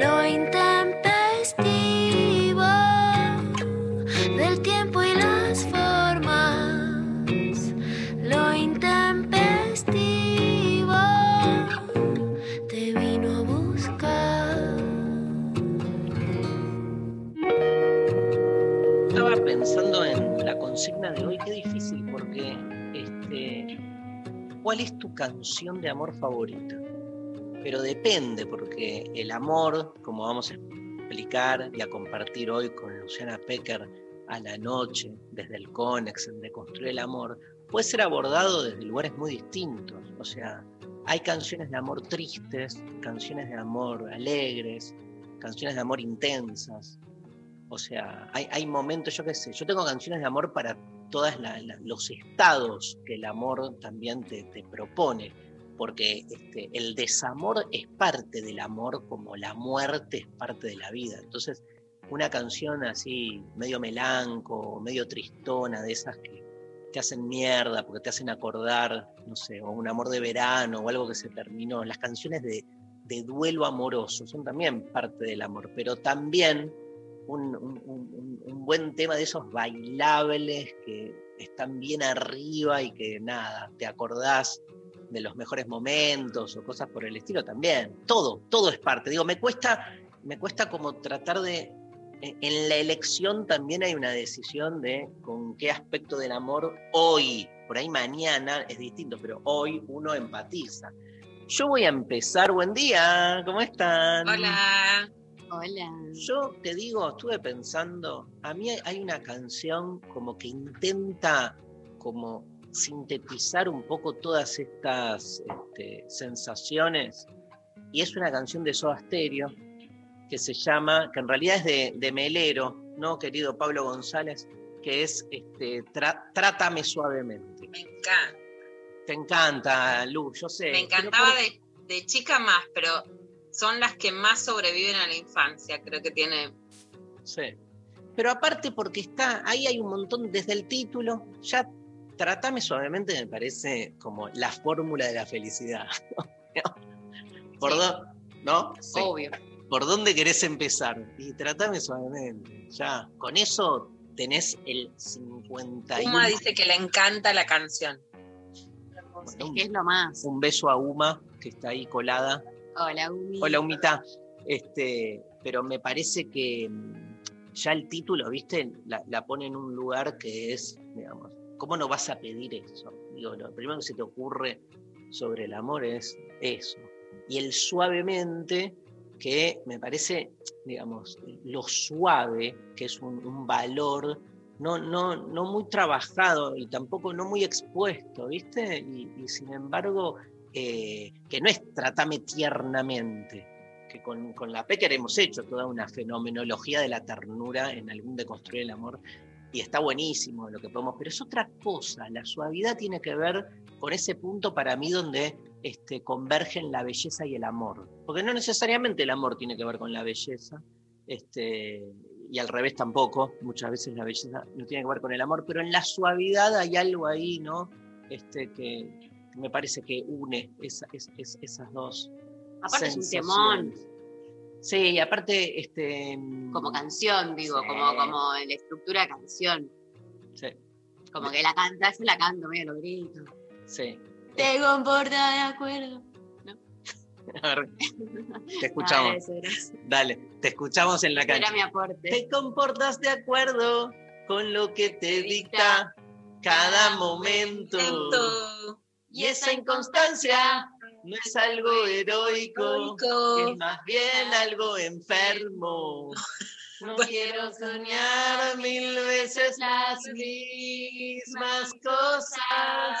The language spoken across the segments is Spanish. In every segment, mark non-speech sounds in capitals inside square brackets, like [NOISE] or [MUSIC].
Lo intempestivo del tiempo y las formas. Lo intempestivo te vino a buscar. Estaba pensando en la consigna de hoy, qué difícil, porque este, ¿cuál es tu canción de amor favorita? Pero depende, porque el amor, como vamos a explicar y a compartir hoy con Luciana Pecker a la noche, desde el Conex, en de construir el amor, puede ser abordado desde lugares muy distintos. O sea, hay canciones de amor tristes, canciones de amor alegres, canciones de amor intensas. O sea, hay, momentos, yo qué sé, yo tengo canciones de amor para todos los estados que el amor también te propone, porque este, el desamor es parte del amor como la muerte es parte de la vida. Entonces, una canción así, medio melanco, medio tristona, de esas que te hacen mierda, porque te hacen acordar, no sé, o un amor de verano o algo que se terminó. Las canciones de, duelo amoroso son también parte del amor, pero también un, un, buen tema de esos bailables que están bien arriba y que nada, te acordás de los mejores momentos o cosas por el estilo también. Todo, todo es parte. Digo, me cuesta, me cuesta como tratar de. En la elección también hay una decisión de con qué aspecto del amor hoy, por ahí mañana es distinto, pero hoy uno empatiza. Yo voy a empezar. Buen día, ¿cómo están? Hola. Hola. Yo te digo, estuve pensando, a mí hay una canción como que intenta como sintetizar un poco todas estas este, sensaciones y es una canción de Soda Stereo que se llama, que en realidad es de, de Melero, ¿no, querido Pablo González? Que es este, Trátame suavemente. Me encanta. Te encanta, Lu, yo sé. Me encantaba por... de, de chica más, pero son las que más sobreviven a la infancia, creo que tiene. Sí. Pero aparte porque está, ahí hay un montón, desde el título, ya Trátame suavemente me parece como la fórmula de la felicidad. ¿Por Sí. dónde? ¿No? Sí. Obvio. ¿Por dónde querés empezar? Y tratame suavemente. Ya, con eso tenés el 51. Uma dice que le encanta la canción. Es que es lo más. Un beso a Uma, que está ahí colada. Hola, Umi. Hola, Humita. Este, pero me parece que mm, ya el título, ¿viste? La, la pone en un lugar que es, digamos, ¿cómo no vas a pedir eso? Digo, lo primero que se te ocurre sobre el amor es eso. Y el suavemente, que me parece, digamos, lo suave, que es un, valor no, no, no muy trabajado y tampoco no muy expuesto, ¿viste? Y, sin embargo, eh, que no es tratame tiernamente, que con, con la Pecker hemos hecho toda una fenomenología de la ternura en algún de construir el amor, y está buenísimo lo que podemos, pero es otra cosa, la suavidad tiene que ver con ese punto para mí donde este, convergen la belleza y el amor, porque no necesariamente el amor tiene que ver con la belleza, este, y al revés tampoco, muchas veces la belleza no tiene que ver con el amor, pero en la suavidad hay algo ahí, ¿no? Este, que, me parece que une esa, es, es, esas dos. Aparte es un temón. Sí, y aparte, este. Como canción, digo, Sí. como, como en la estructura de canción. Sí, Como que la canta, yo la canto, medio lo grito. sí. Te comporta de acuerdo. [LAUGHS] A ver, te escuchamos. Ah. Dale, te escuchamos en la Ese Era cancha. mi aporte. Te comportas de acuerdo con lo que te dicta cada momento. Y esa inconstancia no es algo heroico, es más bien algo enfermo. No quiero soñar mil veces las mismas cosas,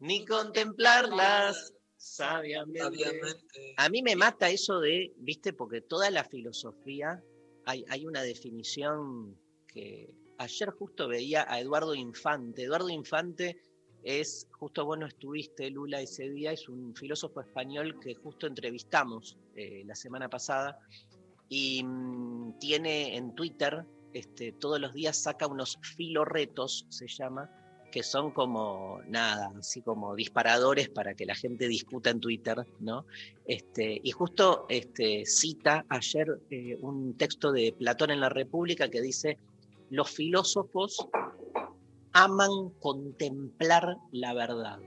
ni contemplarlas sabiamente. Obviamente. A mí me mata eso de, viste, porque toda la filosofía, hay, hay una definición que ayer justo veía a Eduardo Infante. Eduardo Infante es, justo vos no estuviste, Lula, ese día, es un filósofo español que justo entrevistamos eh, la semana pasada y mm, tiene en Twitter, este, todos los días saca unos filorretos, se llama, que son como nada, así como disparadores para que la gente discuta en Twitter, ¿no? Este, y justo este, cita ayer eh, un texto de Platón en la República que dice, los filósofos aman contemplar la verdad.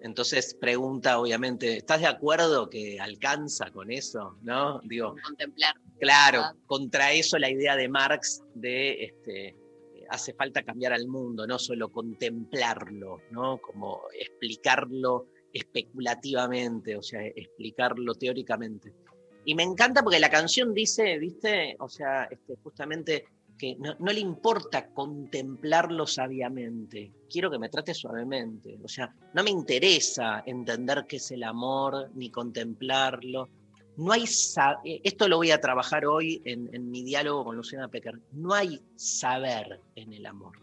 Entonces pregunta, obviamente, ¿estás de acuerdo que alcanza con eso? ¿No? Digo, Contemplar. Claro, contra eso la idea de Marx de este, hace falta cambiar al mundo, no solo contemplarlo, ¿no? Como explicarlo especulativamente, o sea, explicarlo teóricamente. Y me encanta porque la canción dice, ¿viste? O sea, este, justamente que no, le importa contemplarlo sabiamente, quiero que me trate suavemente. O sea, no me interesa entender qué es el amor, ni contemplarlo. No hay eh, esto lo voy a trabajar hoy en, en mi diálogo con Luciana Pecker. No hay saber en el amor.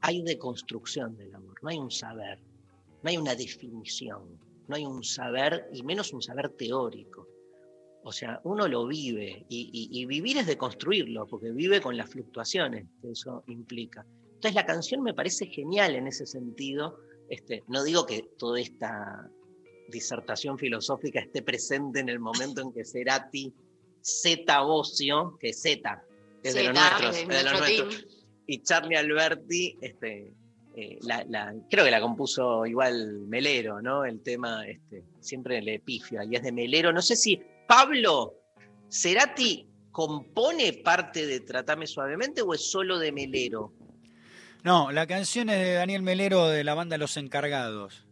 Hay deconstrucción del amor, no hay un saber, no hay una definición, no hay un saber y menos un saber teórico. O sea, uno lo vive y, y- y vivir es deconstruirlo, porque vive con las fluctuaciones que eso implica. Entonces la canción me parece genial en ese sentido. Este, no digo que toda esta disertación filosófica esté presente en el momento en que Cerati Z Bocio, que Z, es de los Zeta, nuestros, es de los nuestro nuestros, team. y Charlie Alberti, este, eh, la- la- creo que la compuso igual Melero, ¿no? El tema este, siempre le pifia y es de Melero. No sé si Pablo Cerati compone parte de Tratame Suavemente o es solo de Melero. No, la canción es de Daniel Melero de la banda Los Encargados.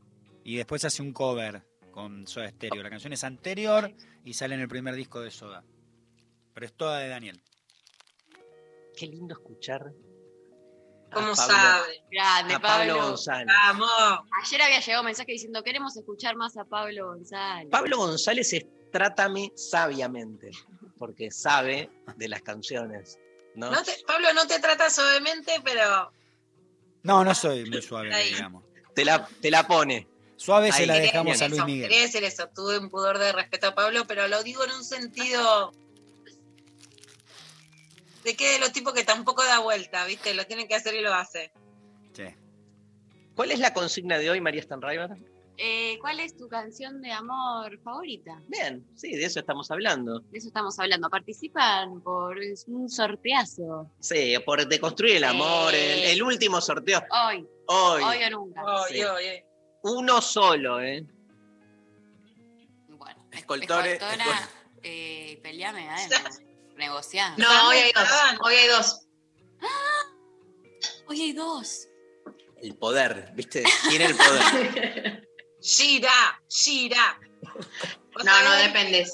Y después hace un cover con Soda Stereo. La canción es anterior y sale en el primer disco de Soda. Pero es toda de Daniel. Qué lindo escuchar. a ¿Cómo Pablo- sabe? Grande, A Pablo Pablo. González. Vamos. Ayer había llegado un mensaje diciendo queremos escuchar más a Pablo González. Pablo González es Trátame sabiamente, porque sabe de las canciones. ¿no? No te- Pablo no te trata suavemente, pero No, no soy muy suave, Ahí. digamos. Te, la, te la pone. Suave Ahí. se la dejamos a Luis eso, Miguel. Quería decir eso, tuve un pudor de respeto a Pablo, pero lo digo en un sentido de que de los tipos que tampoco da vuelta, ¿viste? Lo tiene que hacer y lo hace. Sí. ¿Cuál es la consigna de hoy, María Stanriver? Eh, ¿Cuál es tu canción de amor favorita? Bien, sí, de eso estamos hablando. De eso estamos hablando. Participan por un sorteazo. Sí, por deconstruir el amor, el, el último sorteo. Hoy, Hoy, hoy o nunca. Sí. Oye, oye. uno solo, ¿eh? Bueno, Escoltore- escoltora, escol- eh, peleame, [LAUGHS] ¿eh? Negociar. No, hoy hay dos. Hoy hay dos. Hoy hay dos. El poder, ¿viste? Tiene el poder. [LAUGHS] Gira, gira. ¿Vos No, no depende.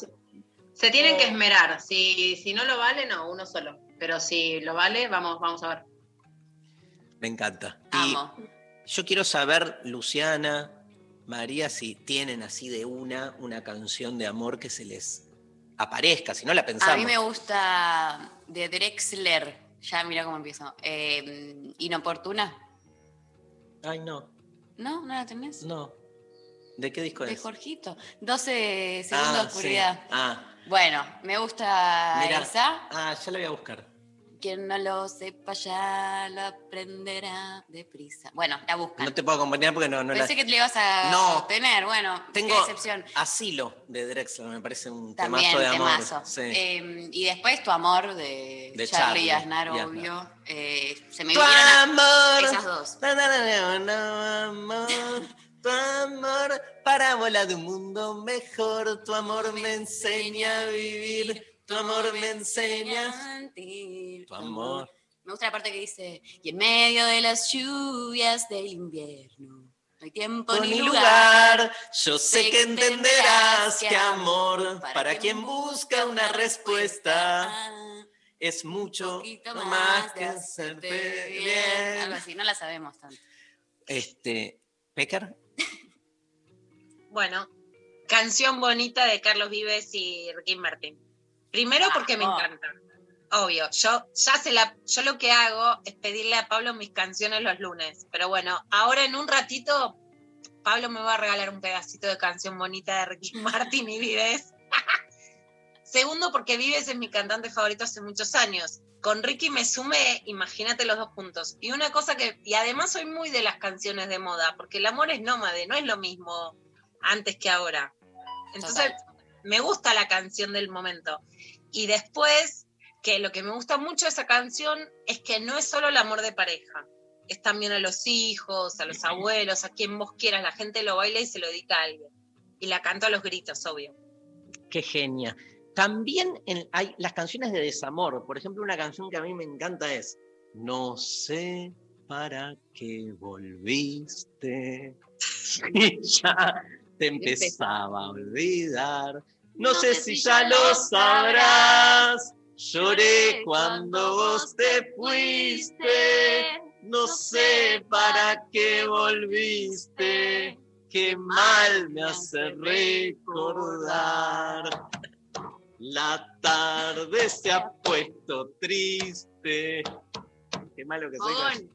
Se tienen que esmerar. Si, si no lo vale, no, uno solo. Pero si lo vale, vamos, vamos a ver. Me encanta. Y Amo. yo quiero saber, Luciana, María, si tienen así de una, una canción de amor que se les aparezca, si no la pensamos. A mí me gusta de Drexler. Ya mira cómo empiezo. Eh, Inoportuna. Ay, no, ¿No? ¿No la tenés? no. ¿De qué disco De es? Jorgito. 12 segundos de Ah, sí. oscuridad. Ah, Bueno, me gusta Mira. esa. ah, ya la voy a buscar. Quien no lo sepa ya lo aprenderá deprisa. Bueno, la buscan. No te puedo acompañar porque no, no la... Pensé que te le ibas a No. tener. Bueno, Tengo qué decepción. Asilo de Drexler, me parece un También, temazo de amor. temazo. Sí. Eh, y después tu amor de, De Charlie, Charlie Aznar, obvio. Eh, se me Tu vinieron amor. esas dos. Na, na, na, na, amor, [LAUGHS] tu amor, parábola de un mundo mejor, tu amor me enseña a vivir, tu amor me enseña. sentir Tu amor. Me gusta la parte que dice, y en medio de las lluvias del invierno, no hay tiempo ni lugar. lugar, yo sé que entenderás que amor, para quien busca una respuesta, es mucho más que hacerte hacerte Algo bien. así, no la sabemos tanto. Este, ¿Pecker? Bueno, canción bonita de Carlos Vives y Ricky Martin. Primero porque me Vamos. encanta. Obvio, yo ya se la, yo lo que hago es pedirle a Pablo mis canciones los lunes. Pero bueno, ahora en un ratito Pablo me va a regalar un pedacito de canción bonita de Ricky [LAUGHS] Martin y Vives. [LAUGHS] Segundo, porque Vives es mi cantante favorito hace muchos años. Con Ricky me sumé, imagínate los dos puntos. Y una cosa que, y además soy muy de las canciones de moda, porque el amor es nómade, no es lo mismo antes que ahora. Entonces, me gusta la canción del momento. Y después, que lo que me gusta mucho de esa canción es que no es solo el amor de pareja, es también a los hijos, a los abuelos, a quien vos quieras, la gente lo baila y se lo dedica a alguien. Y la canto a los gritos, obvio. Qué genia. También en- hay las canciones de desamor. Por ejemplo, una canción que a mí me encanta es No sé para qué volviste. [LAUGHS] Y ya te empezaba a olvidar. No, sé si ya lo sabrás. Lloré cuando vos te fuiste. No sé para qué volviste. Qué mal me hace recordar. La tarde se ha puesto triste. Qué malo que soy. con- Con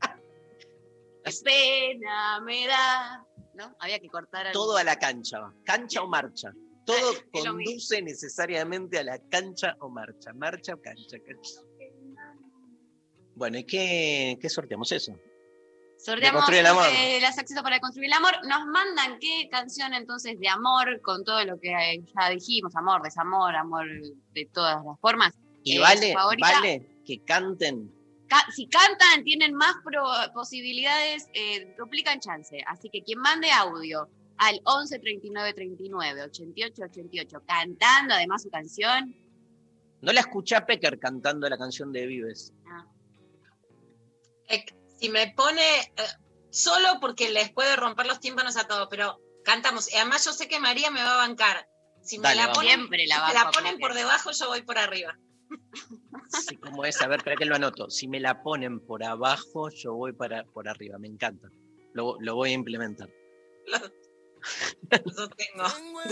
[LAUGHS] qué pena me da. ¿No? Había que cortar algo. Todo a la cancha. ¿Cancha o marcha? [LAUGHS] Todo conduce necesariamente a la cancha o marcha. Marcha o cancha. cancha. Bueno, ¿y qué, qué sorteamos eso? Sorteamos construir el amor. eh, las accesos para construir el amor. Nos mandan qué canción entonces de amor con todo lo que eh, ya dijimos, amor, desamor, amor de todas las formas. Y Eh, vale, vale que canten. Ca- si cantan, tienen más pro- posibilidades, eh, duplican chance. Así que quien mande audio al 11 39 39 88 88, cantando además su canción, No la escuché a Pecker cantando la canción de Vives. Eh, si me pone eh, solo porque les puede romper los tímpanos a todos, pero cantamos. Y además yo sé que María me va a bancar. Si me Dale, la ponen, siempre la si la ponen por debajo, yo voy por arriba. Sí, como es, a ver, espera que lo anoto. Si me la ponen por abajo, yo voy para, por arriba. Me encanta. Lo, lo voy a implementar. Lo, lo tengo.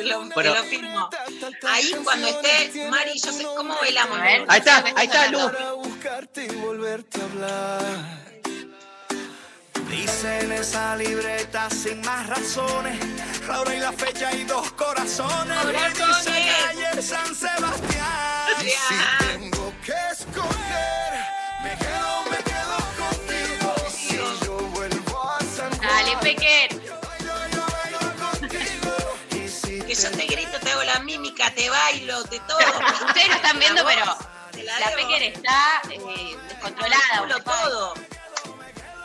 Lo, Bueno. lo firmo. Ahí cuando esté Mari, yo sé cómo bailamos. Ver. Ahí está, ahí está, Lu. Para buscarte y volverte a hablar. Dice en esa libreta sin más razones, la hora y la fecha y dos corazones. Corazones. Dice ayer San Sebastián. Yo te grito, te hago la mímica, te bailo, te todo. [LAUGHS] Ustedes no están viendo, pero la la está eh, descontrolada. Culo todo.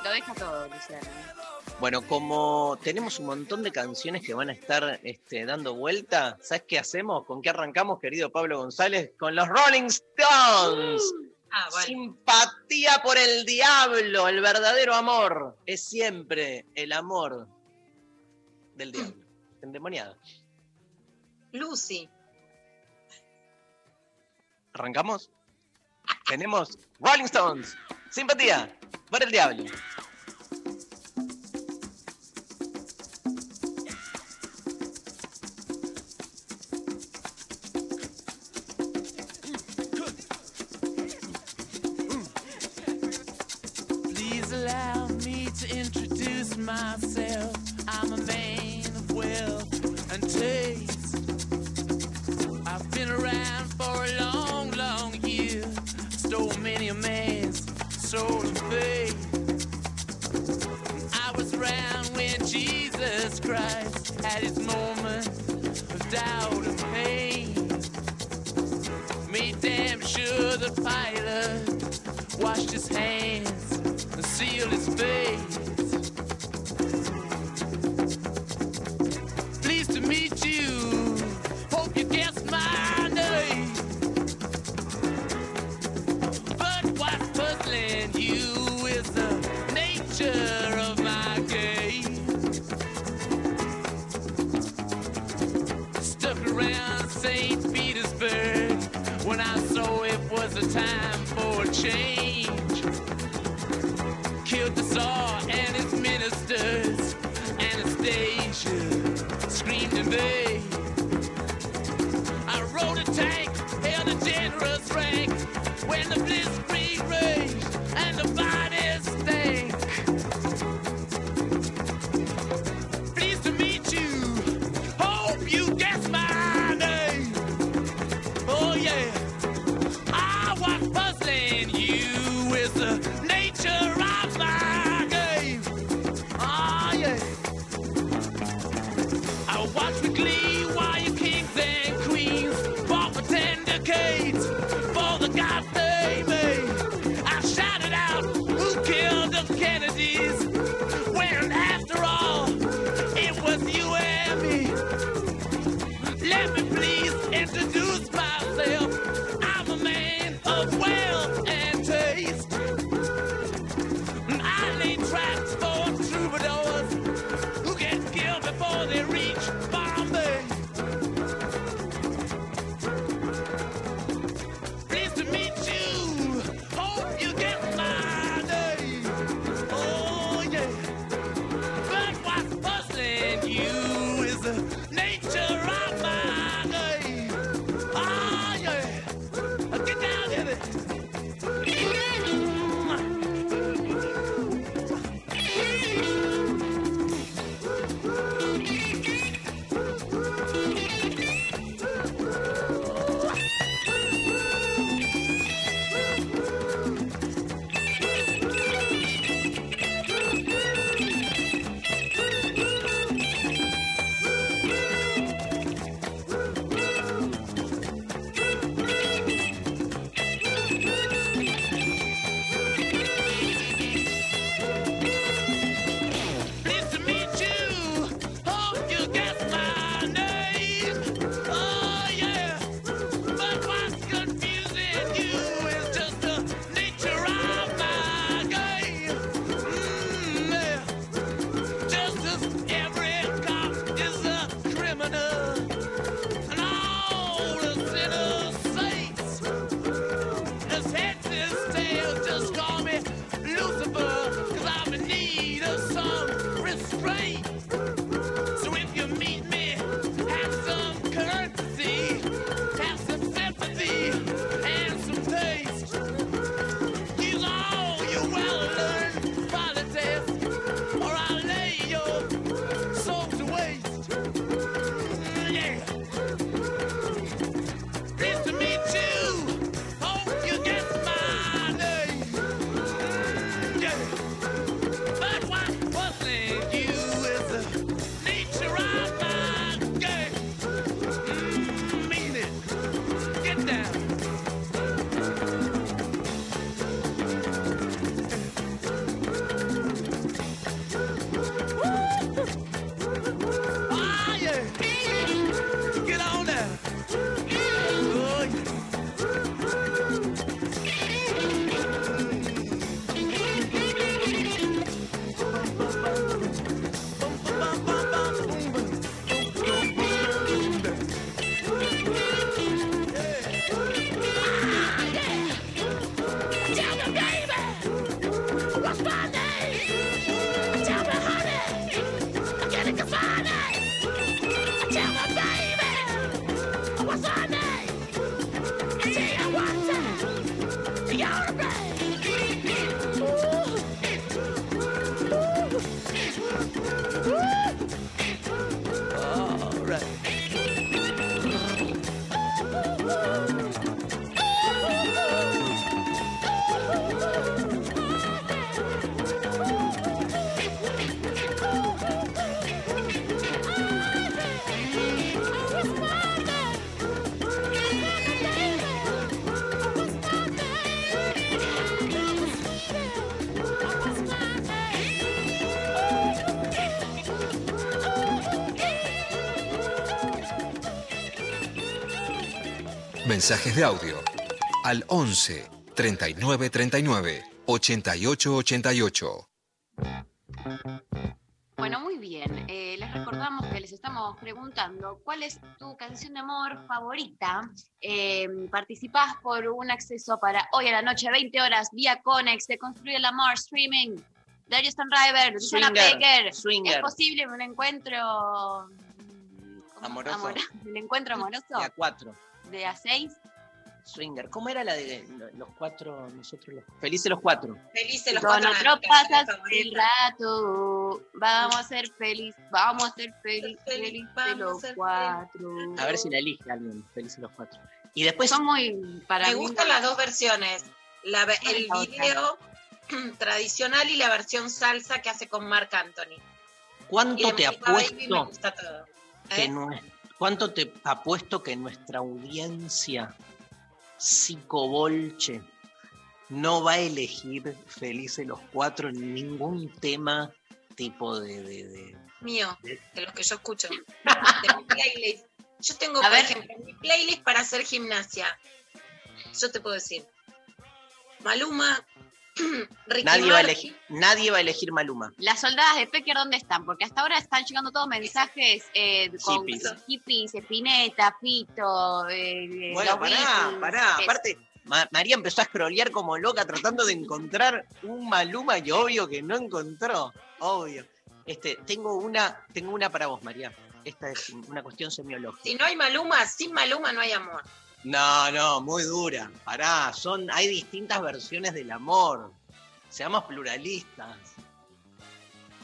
Lo deja todo, Luciano. Bueno, como tenemos un montón de canciones que van a estar este, dando vuelta, ¿sabes qué hacemos? ¿Con qué arrancamos, querido Pablo González? Con los Rolling Stones. Ah, bueno. Simpatía por el diablo, el verdadero amor. Es siempre el amor del diablo. Endemoniado. Lucy. ¿Arrancamos? Tenemos Rolling Stones. Simpatía por el diablo. Petersburg when I saw it was a time for a change. mensajes de audio al 11 39 39 88 88. Bueno, muy bien. Eh, les recordamos que les estamos preguntando cuál es tu canción de amor favorita. Eh, participás por un acceso para hoy a la noche, 20 horas, vía Conex, de Construir el Amor, streaming. Darius River, Susana Baker. ¿Es posible un encuentro amoroso? Amor... [LAUGHS] Encuentro amoroso? Y a cuatro de a seis. Swinger, ¿cómo era la de los cuatro, nosotros los felices los cuatro? Felices los cuatro. Nosotros pasas el rato, vamos a ser felices, vamos a ser feliz, felices los ser cuatro. A ver si la elige alguien, felices los cuatro. Y después son muy para Me gustan las dos versiones, la, el video [CLEARS THROAT] tradicional y la versión salsa que hace con Marc Anthony. ¿Cuánto te apuesto? Baby me gusta todo. Que ¿eh? no cuánto te apuesto que nuestra audiencia psicobolche no va a elegir felices los cuatro en ningún tema tipo de, de- de- Mío, de los que yo escucho. [LAUGHS] De mi playlist. Yo tengo, A por ver. ejemplo, mi playlist para hacer gimnasia. Yo te puedo decir. Maluma, [CLEARS THROAT] nadie va a elegir nadie va a elegir Maluma. Las soldadas de Pecker, ¿dónde están? Porque hasta ahora están llegando todos mensajes eh, con Hippies. hippies, Espineta, Fito, eh, Bueno, los pará, Beatles, pará. eh, Aparte, Ma- María empezó a scrollear como loca tratando de encontrar un Maluma y obvio que no encontró. Obvio. Este, tengo una, tengo una para vos, María. Esta es una cuestión semiológica. Si no hay Maluma, sin Maluma no hay amor. No, no, muy dura. Pará, son, hay distintas versiones del amor. Seamos pluralistas.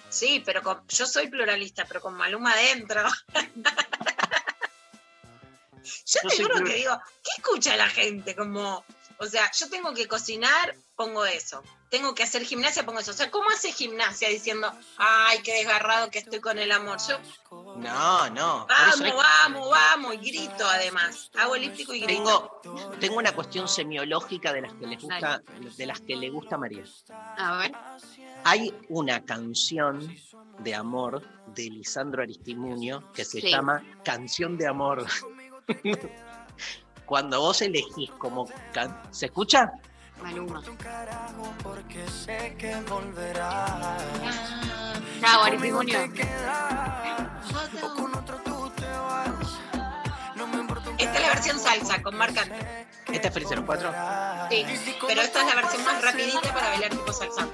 Sí, pero con- yo soy pluralista, pero con Maluma adentro. [LAUGHS] yo Yo te juro que digo, ¿qué escucha la gente? Como, o sea, yo tengo que cocinar, pongo eso. Tengo que hacer gimnasia, pongo eso. O sea, ¿cómo hace gimnasia diciendo, ay, qué desgarrado que estoy con el amor? Yo, No, no. vamos, hay- vamos, vamos, y grito además. Hago elíptico y grito. tengo, tengo una cuestión semiológica de las que les gusta, de las que le gusta a María. A ver, Hay una canción de amor de Lisandro Aristimuño que se Sí. llama Canción de Amor. [LAUGHS] Cuando vos elegís como... can- ¿Se escucha? Maluma. Porque sé que volverás. Chao, Esta es la versión salsa con Marc Anthony. ¿Este es Feliz 04? Sí, pero esta es la versión más rapidita para bailar tipo salsa.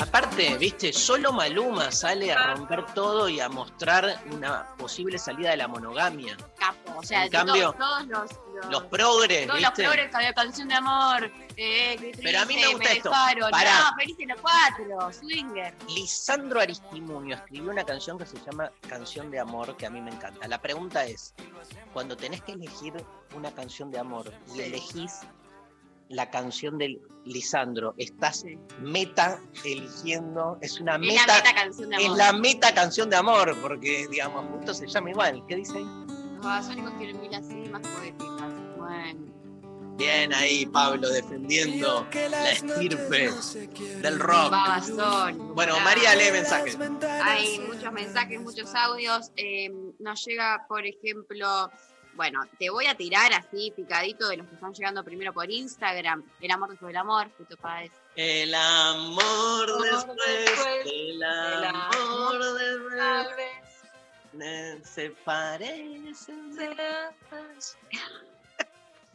Aparte, viste, solo Maluma sale a romper todo y a mostrar una posible salida de la monogamia. Capo. O sea, En cambio, todos, todos los, los, Los progres, todos los de canción de amor. Eh, Pero a mí me gusta esto. dejaron. Pará. No, felices los cuatro. Swinger. Lisandro Aristimuño escribió una canción que se llama Canción de Amor, que a mí me encanta. La pregunta es, cuando tenés que elegir una canción de amor y elegís la canción de Lisandro, estás Sí. meta eligiendo, es una Es la meta, meta canción de es amor. la meta canción de amor, porque digamos, justo se llama igual. ¿Qué dice ahí? Los babasónicos tienen mil así más poéticas. Bueno. Bien ahí, Pablo, defendiendo la estirpe del rock. Bueno. María lee mensajes. Hay muchos mensajes, muchos audios. Eh, nos llega, por ejemplo, bueno, te voy a tirar así picadito de los que están llegando primero por Instagram. El amor después del amor, Fito Páez. El amor después después del del amor amor, de Tal vez Eh, se parecen.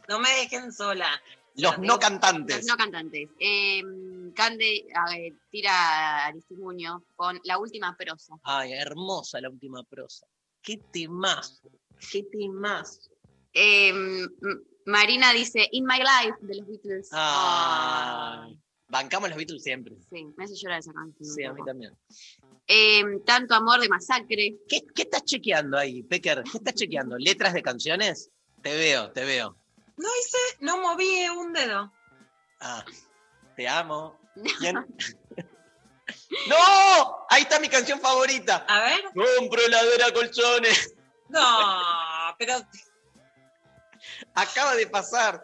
No me dejen sola. los no cantantes. Los no cantantes. Eh, Cande tira a Aristimuño con la última prosa. Ay, hermosa la última prosa. Qué temas, qué temas. Eh, Marina dice In My Life de los Beatles. Ah, bancamos los Beatles siempre. Sí, me hace llorar esa canción. Sí, a mí también. Eh, tanto amor de masacre. ¿Qué, qué estás chequeando ahí, Pecker? ¿Qué estás chequeando? ¿Letras de canciones? Te veo, te veo. No hice, no moví un dedo. Ah, te amo. Bien. [LAUGHS] ¡No! Ahí está mi canción favorita. A ver. Compro heladera colchones. No, [LAUGHS] pero Acaba de pasar.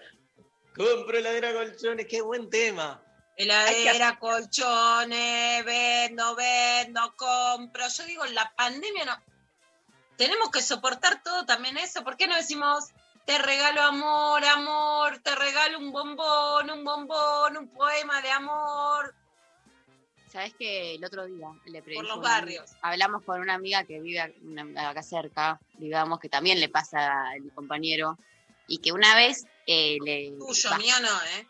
Compro heladera colchones. Qué buen tema. Heladera, colchones, vendo, vendo, compro. Yo digo, la pandemia no. Tenemos que soportar todo también eso. ¿Por qué no decimos, te regalo amor, amor, te regalo un bombón, un bombón, un poema de amor? Sabes que el otro día le Por los barrios. Hablamos con una amiga que vive acá cerca, digamos, que también le pasa al compañero, y que una vez eh, le Tuyo, mío no, ¿eh?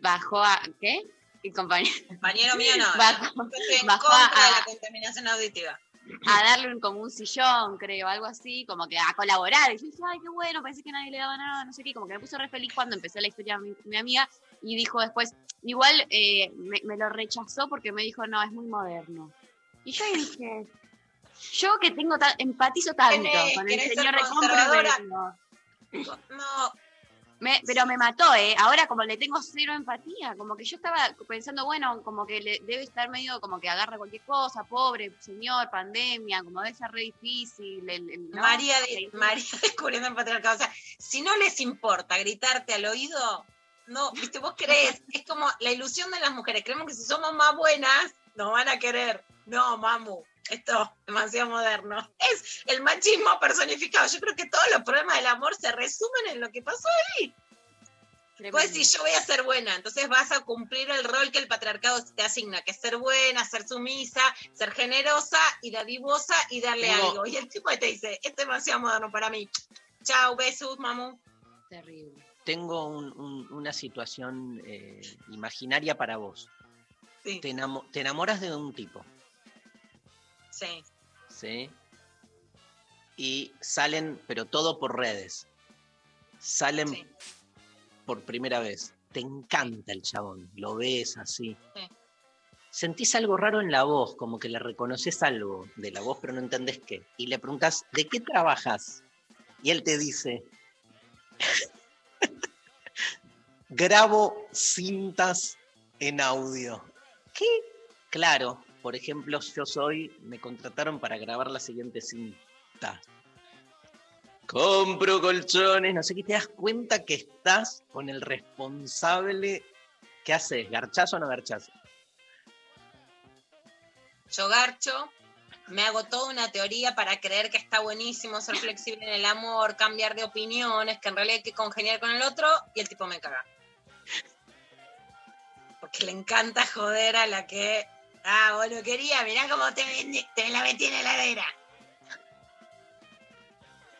bajó a. ¿Qué? El compañero Compañero mío no. bajó, Yo estoy en bajó contra a- de la contaminación auditiva. a darle un, como un sillón, creo, algo así, como que a colaborar. Y yo dije, ay, qué bueno, pensé que nadie le daba nada, no sé qué, como que me puso re feliz cuando empezó la historia mi, mi amiga y dijo después, igual eh, me, me lo rechazó porque me dijo, no, es muy moderno. Y yo dije, yo que tengo ta- empatizo tanto con el señor de. No, me- pero me mató, ¿eh? Ahora como le tengo cero empatía, como que yo estaba pensando, bueno, como que le debe estar medio como que agarra cualquier cosa, pobre señor, pandemia, como debe ser re difícil. el- el- ¿no? María, de- María [LAUGHS] descubriendo el patriarcado. O sea, si no les importa gritarte al oído, no, viste, vos crees, [LAUGHS] es como la ilusión de las mujeres, creemos que si somos más buenas, nos van a querer. No, mamu, esto es demasiado moderno. Es el machismo personificado. Yo creo que todos los problemas del amor se resumen en lo que pasó ahí. Vos decís, yo voy a ser buena, entonces vas a cumplir el rol que el patriarcado te asigna, que es ser buena, ser sumisa, ser generosa y dadivosa y darle algo. Y el tipo te dice, es demasiado moderno para mí. Chao, besos, mamu. Terrible. Tengo un- un- una situación eh, imaginaria para vos. Sí, Te, enamo- te enamoras de un tipo, sí. ¿sí? Y salen, pero todo por redes. Salen Sí. por primera vez. Te encanta el chabón, lo ves así. Sí. Sentís algo raro en la voz, como que le reconoces algo de la voz, pero no entendés qué. Y le preguntas, ¿de qué trabajas? Y él te dice, [LAUGHS] grabo cintas en audio. ¿Qué? Claro, por ejemplo, yo soy, me contrataron para grabar la siguiente cinta. Compro colchones, no sé qué, te das cuenta que estás con el responsable. ¿Qué haces? ¿Garchazo o no garchazo? Yo garcho, me hago toda una teoría para creer que está buenísimo ser flexible en el amor, cambiar de opiniones, que en realidad hay que congeniar con el otro y el tipo me caga. Porque le encanta joder a la que, ah, vos lo quería, mirá cómo te, vendí- te la metí en la heladera.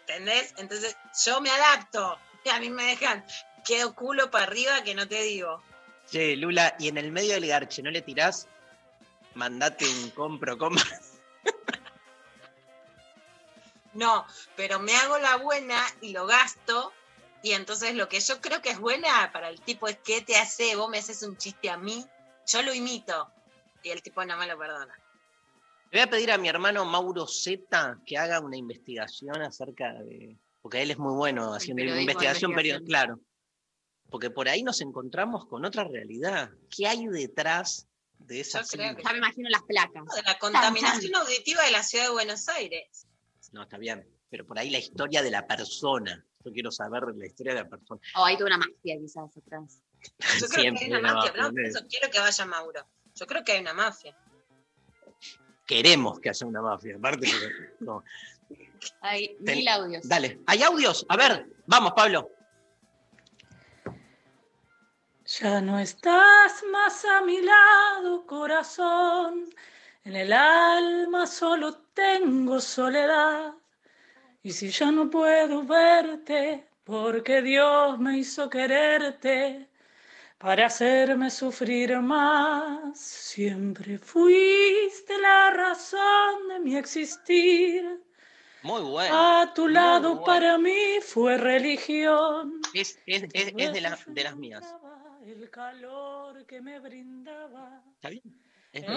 ¿Entendés? Entonces yo me adapto a mí me dejan, quedo culo para arriba que no te digo. Che, Lula, y en el medio del garche, ¿no le tirás? Mandate un compro, compra. [LAUGHS] No, pero me hago la buena y lo gasto. Y entonces lo que yo creo que es buena para el tipo es que te hace, vos me haces un chiste a mí, yo lo imito. Y el tipo no me lo perdona. Le voy a pedir a mi hermano Mauro Zeta que haga una investigación acerca de. Porque él es muy bueno haciendo investigación, investigación. period- claro. Porque por ahí nos encontramos con otra realidad. ¿Qué hay detrás de esa Yo creo? Ya me imagino las placas. De la contaminación auditiva de la ciudad de Buenos Aires. No, está bien. Pero por ahí la historia de la persona. Yo quiero saber la historia de la persona. O hay toda una mafia quizás atrás. Yo creo Siempre que hay una la mafia. va a No, eso quiero que vaya Mauro. Yo creo que hay una mafia. Queremos que haya una mafia. Aparte, no. Hay Ten- mil audios. Dale. ¿Hay audios? A ver, vamos, Pablo. Ya no estás más a mi lado, corazón. En el alma solo tengo soledad. Y si ya no puedo verte, porque Dios me hizo quererte para hacerme sufrir más. Siempre fuiste la razón de mi existir. Muy bueno. A tu lado bueno. para mí fue religión. Es, es- es- es de, la- de las mías. El calor que me brindaba. ¿Está bien?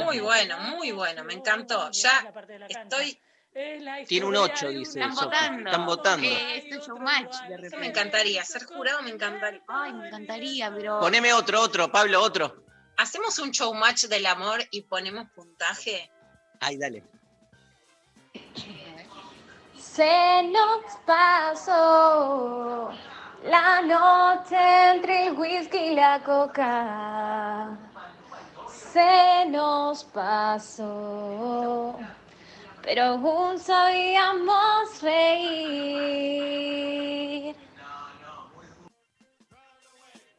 Muy bueno, muy bueno. Me encantó. Ya estoy. Tiene un 8, dice. Están votando. Están votando. Eh, esto es de Me encantaría. Ser jurado me encantaría. Ay, me encantaría, pero. Poneme otro, otro, Pablo, otro. Hacemos un showmatch del amor y ponemos puntaje. Ay, dale. Se nos pasó la noche entre el whisky y la coca. Se nos pasó, pero aún sabíamos reír.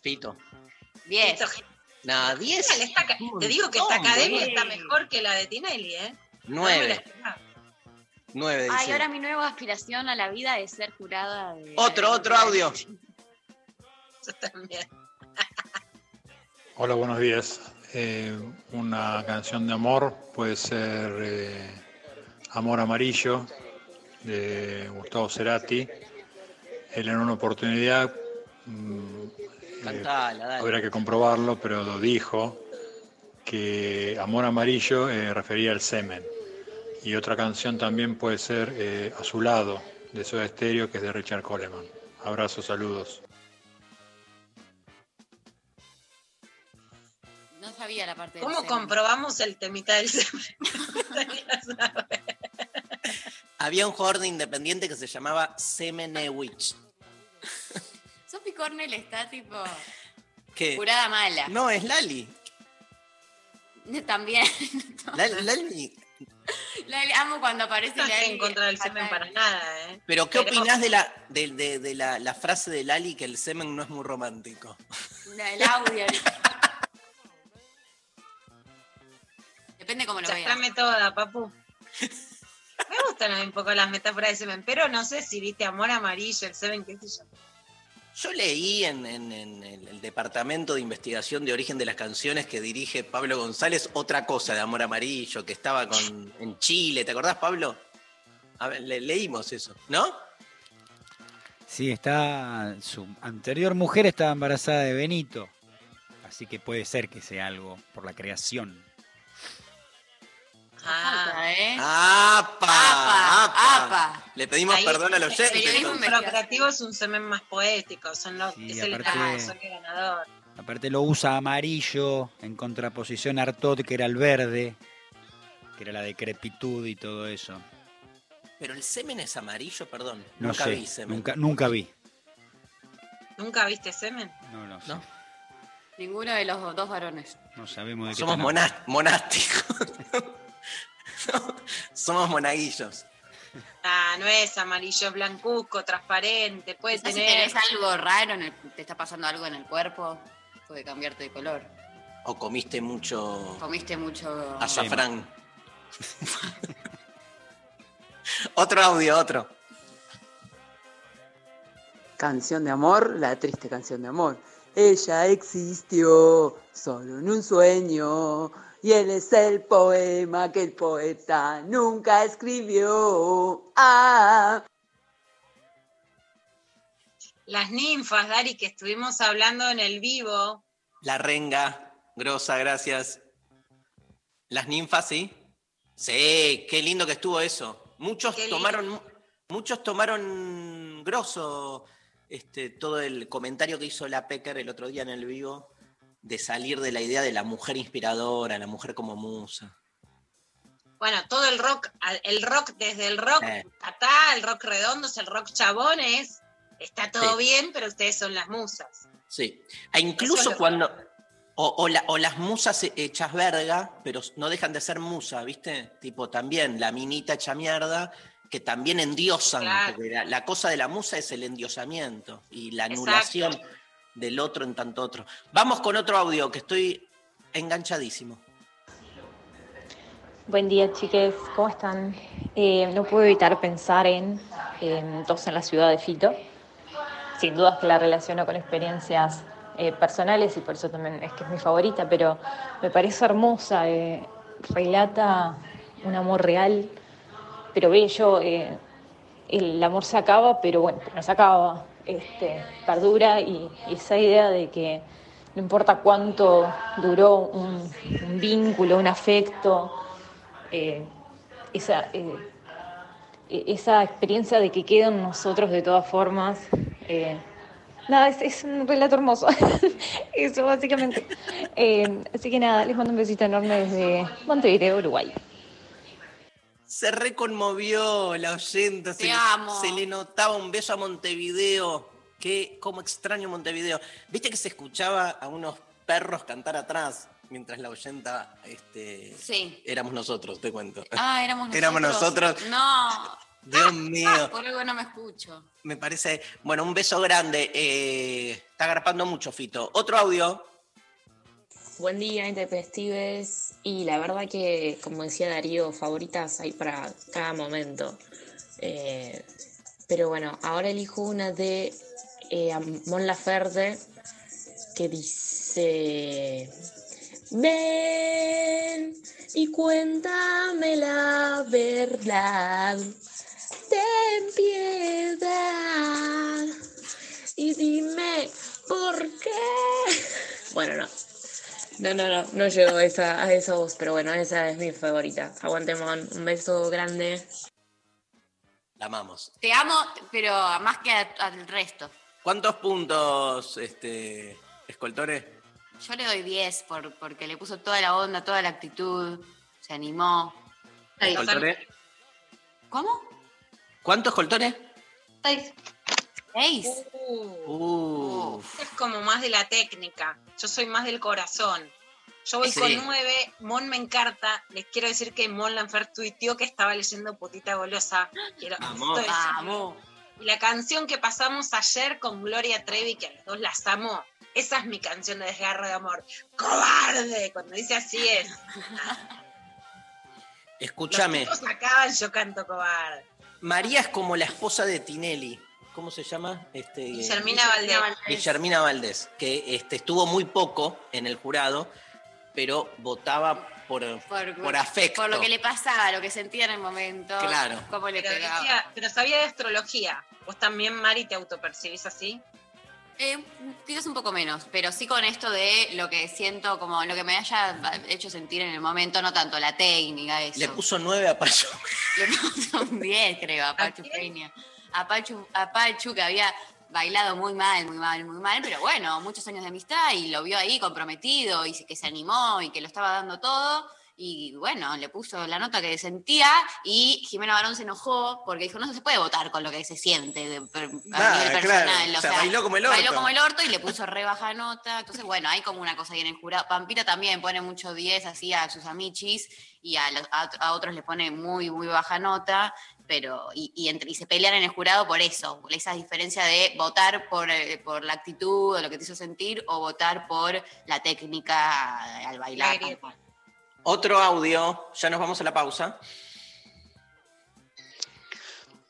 Fito. Bien. Nada, 10. Esta ca- Te digo que esta academia está mejor que la de Tinelli, ¿eh? No me la 9. esperaba. 9, Ay, dice. ahora mi nueva aspiración a la vida es ser jurada de. Otro, otro audio. [LAUGHS] Yo también. Hola, buenos días. Eh, una canción de amor puede ser eh, Amor Amarillo de Gustavo Cerati. Él en una oportunidad, mm, eh, Cantala, habrá que comprobarlo, pero lo dijo, que Amor Amarillo eh, refería al semen. Y otra canción también puede ser eh, A su lado, de Soda Stereo, que es de Richard Coleman. Abrazos, saludos. No sabía la parte del ¿Cómo semen. comprobamos el temita del semen? [LAUGHS] Había un jugador de Independiente que se llamaba Semenewicz. [LAUGHS] Sophie Cornell está tipo ¿Qué? curada mala. No, es Lali. También. [LAUGHS] Lali, Lali. Lali, amo cuando aparece No estoy Lali en contra del semen para nada, ¿eh? Pero ¿qué Pero- opinás de, la, de, de- de la, la frase de Lali que el semen no es muy romántico? La- El audio. [LAUGHS] Depende cómo lo veas. Toda, papu. Me gustan a mí un poco las metáforas de semen, pero no sé si viste amor amarillo, el semen, qué sé yo. Yo leí en, en- en el, el Departamento de Investigación de Origen de las Canciones que dirige Pablo González otra cosa de Amor Amarillo, que estaba con, en Chile. ¿Te acordás, Pablo? A ver, le- leímos eso, ¿no? Sí, está. Su anterior mujer estaba embarazada de Benito. Así que puede ser que sea algo por la creación. Ah, ¿eh? ¡Apa! Apa, apa. apa. Le pedimos Ahí- perdón a los oyentes. Periodismo es un semen más poético, son los, Sí, es el aparte- son el ganador. Aparte lo usa amarillo en contraposición a Artaud, que era el verde, que era la decrepitud y todo eso. Pero el semen es amarillo, perdón. No Nunca sé, vi semen. nunca, nunca vi. ¿Nunca viste semen? No, no, sé. No. Ninguno de los dos varones. No sabemos de qué Somos monásticos. [LAUGHS] [LAUGHS] Somos monaguillos. Ah, no es amarillo, es blancuzco, transparente, puede Quizás si tener. tenés algo raro, en el- te está pasando algo en el cuerpo, puede cambiarte de color. O comiste mucho Comiste mucho. azafrán. [LAUGHS] otro audio, otro. Canción de amor, la triste canción de amor. Ella existió solo en un sueño y él es el poema que el poeta nunca escribió. Ah, Las ninfas, Dari, que estuvimos hablando en el vivo. La renga, grosa, gracias. Las ninfas, ¿sí? Sí, qué lindo que estuvo eso. Muchos Qué lindo. tomaron, muchos tomaron grosso este, todo el comentario que hizo la Pecker el otro día en el vivo de salir de la idea de la mujer inspiradora, la mujer como musa. Bueno, todo el rock, el rock desde el rock Eh. el rock redondos, el rock chabones, está todo Sí. bien, pero ustedes son las musas. Sí. E es incluso cuando. O, o la- o las musas hechas verga, pero no dejan de ser musa, ¿viste? Tipo también la minita hecha mierda, que también endiosan. Claro. la, la cosa de la musa es el endiosamiento y la Exacto. Del otro en tanto otro. Vamos con otro audio que estoy enganchadísimo. Buen día, chiques. ¿Cómo están? Eh, no puedo evitar pensar en, en Dos en la ciudad de Fito. Sin dudas que la relaciono con experiencias eh, personales y por eso también es que es mi favorita, pero me parece hermosa. eh, relata un amor real, pero bello. eh, el amor se acaba, pero bueno, no se acaba. Este, perdura y, esa idea de que no importa cuánto duró un, vínculo, un afecto, eh, esa, eh, e- esa experiencia de que queda en nosotros de todas formas. eh, nada, es, es un relato hermoso. [LAUGHS] Eso básicamente. Así que nada, les mando un besito enorme desde Montevideo, Uruguay. Se reconmovió la oyenta, se, Te le, amo. se le notaba un beso a Montevideo. Qué, cómo extraño Montevideo. Viste que se escuchaba a unos perros cantar atrás mientras la oyenta este, Sí. éramos nosotros, te cuento. Ah, éramos [LAUGHS] nosotros. Éramos nosotros. No. Dios mío. [LAUGHS] Por algo no me escucho. Me parece. Bueno, un beso grande. Eh, está agarpando mucho, Fito. Otro audio. Buen día, Intempestives. Y la verdad que, como decía Darío, favoritas hay para cada momento. Eh, pero bueno, ahora elijo una de eh, Mon Laferte que dice: Ven y cuéntame la verdad. Ten piedad y dime por qué. [LAUGHS] Bueno, no. No, no, no, no llego a esa, a esa voz, pero bueno, esa es mi favorita. Aguante, Mon. Un beso grande. La amamos. Te amo, pero más que a- al resto. ¿Cuántos puntos, este, escoltores? Yo le doy 10 por, porque le puso toda la onda, toda la actitud, se animó. ¿Escoltores? ¿Cómo? ¿Cuántos escoltores? Seis. ¿Seis? Uh, Es como más de la técnica. Yo soy más del corazón. Yo voy Sí. con nueve. Mon me encanta. Les quiero decir que Mon Lanfer tuiteó que estaba leyendo Putita Golosa. Quiero, Vamos. esto es- Vamos. Y la canción que pasamos ayer con Gloria Trevi, que a las dos las amo, esa es mi canción de desgarro de amor. ¡Cobarde! Cuando dice así es. escúchame. Los acaban, yo canto cobarde. María es como la esposa de Tinelli. ¿Cómo se llama? Este, Guillermina Valdés. Guillermina Valdés, que este, estuvo muy poco en el jurado, pero votaba por, por, afecto. Por lo que le pasaba, lo que sentía en el momento. Claro. Cómo le Pero, pegaba. decía- pero sabía de astrología. ¿Vos también, Mari, te autopercibís así? Eh, quizás un poco menos, pero sí con esto de lo que siento, como lo que me haya hecho sentir en el momento, no tanto la técnica, eso. Le puso nueve a Pacho. Le puso un 10, creo, a Pachu Peña. A Pachu, a Pachu, que había bailado muy mal, muy mal, muy mal, pero bueno, muchos años de amistad y lo vio ahí comprometido y que se animó y que lo estaba dando todo. Y bueno, le puso la nota que sentía y Jimena Barón se enojó porque dijo, no se puede votar con lo que se siente de- per- a nivel claro. personal. O sea, bailó como el orto. Bailó como el orto y le puso re baja nota. Entonces, bueno, hay como una cosa ahí en el jurado. Pampita también pone mucho 10 así a sus amichis y a, los- a- a otros le pone muy, muy baja nota, pero y, y entre, y se pelean en el jurado por eso, por esa diferencia de votar por, eh, por la actitud o lo que te hizo sentir o votar por la técnica al bailar. tal cual. Otro audio, ya nos vamos a la pausa.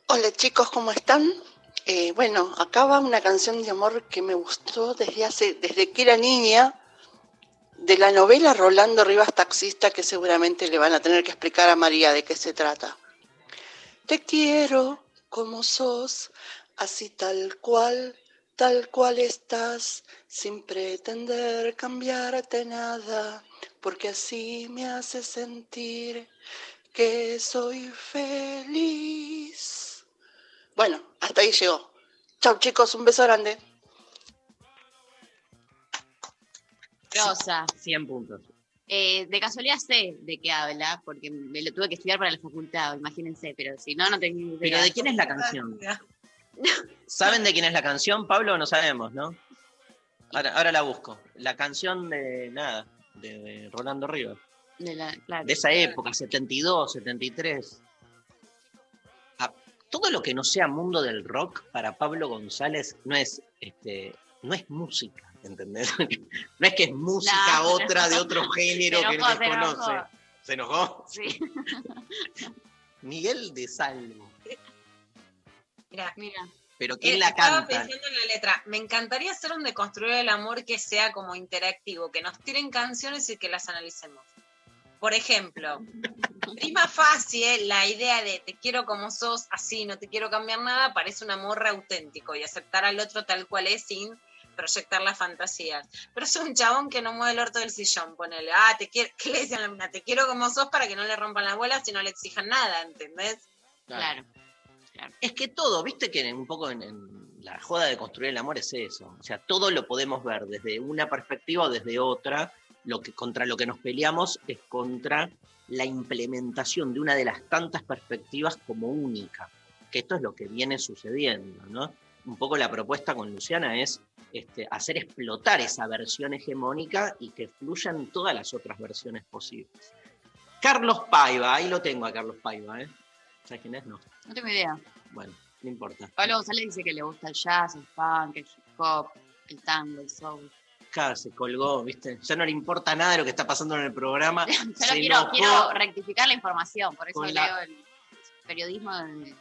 Hola chicos, ¿cómo están? Eh, bueno, acá va una canción de amor que me gustó desde hace, desde que era niña, de la novela Rolando Rivas Taxista, que seguramente le van a tener que explicar a María de qué se trata. Te quiero como sos, así tal cual, tal cual estás, sin pretender cambiarte nada, porque así me hace sentir que soy feliz. Bueno, hasta ahí llegó. Chau chicos, un beso grande. Rosa. 100 puntos. Eh, de casualidad sé de qué habla, porque me lo tuve que estudiar para la facultad, imagínense, pero si no, no tenía idea. ¿Pero de quién es la canción? [LAUGHS] ¿Saben de quién es la canción, Pablo? No sabemos, ¿no? Ahora, ahora la busco. La canción de nada, de, de Rolando Rivas. De, la, claro. De esa época, 72, 73. Ah, todo lo que no sea mundo del rock para Pablo González no es, este, no es música, ¿entendés? [LAUGHS] No es que es música No, otra de otro [LAUGHS] género Se que no enojó, se se enojó. conoce. ¿Se enojó? Sí. [LAUGHS] Miguel de Salvo. Mira, Mira. Pero ¿quién Eh, la estaba canta? pensando en la letra. Me encantaría hacer un deconstruir el amor que sea como interactivo, que nos tiren canciones y que las analicemos. Por ejemplo, [LAUGHS] prima fácil, la idea de te quiero como sos, así, no te quiero cambiar nada, parece un amor auténtico y aceptar al otro tal cual es sin proyectar las fantasías. Pero es un chabón que no mueve el orto del sillón, ponele, ah, te quiero, ¿qué le dicen a la mina? Te quiero como sos para que no le rompan las bolas y no le exijan nada, ¿entendés? Claro. Es que todo, viste que un poco la joda de construir el amor es eso. O sea, todo lo podemos ver desde una perspectiva o desde otra. Lo que, contra lo que nos peleamos es contra la implementación de una de las tantas perspectivas como única. Que esto es lo que viene sucediendo, ¿no? Un poco la propuesta con Luciana es este, hacer explotar esa versión hegemónica y que fluyan todas las otras versiones posibles. Carlos Paiva, ahí lo tengo a Carlos Paiva, ¿eh? ¿Sabes quién es? No. No tengo idea. Bueno, no importa. Pablo González dice que le gusta el jazz, el funk, el hip hop, el tango, el soul. Claro, se colgó, ¿viste? Ya no le importa nada de lo que está pasando en el programa. [LAUGHS] Solo quiero, quiero rectificar la información, por eso leo la- el periodismo de-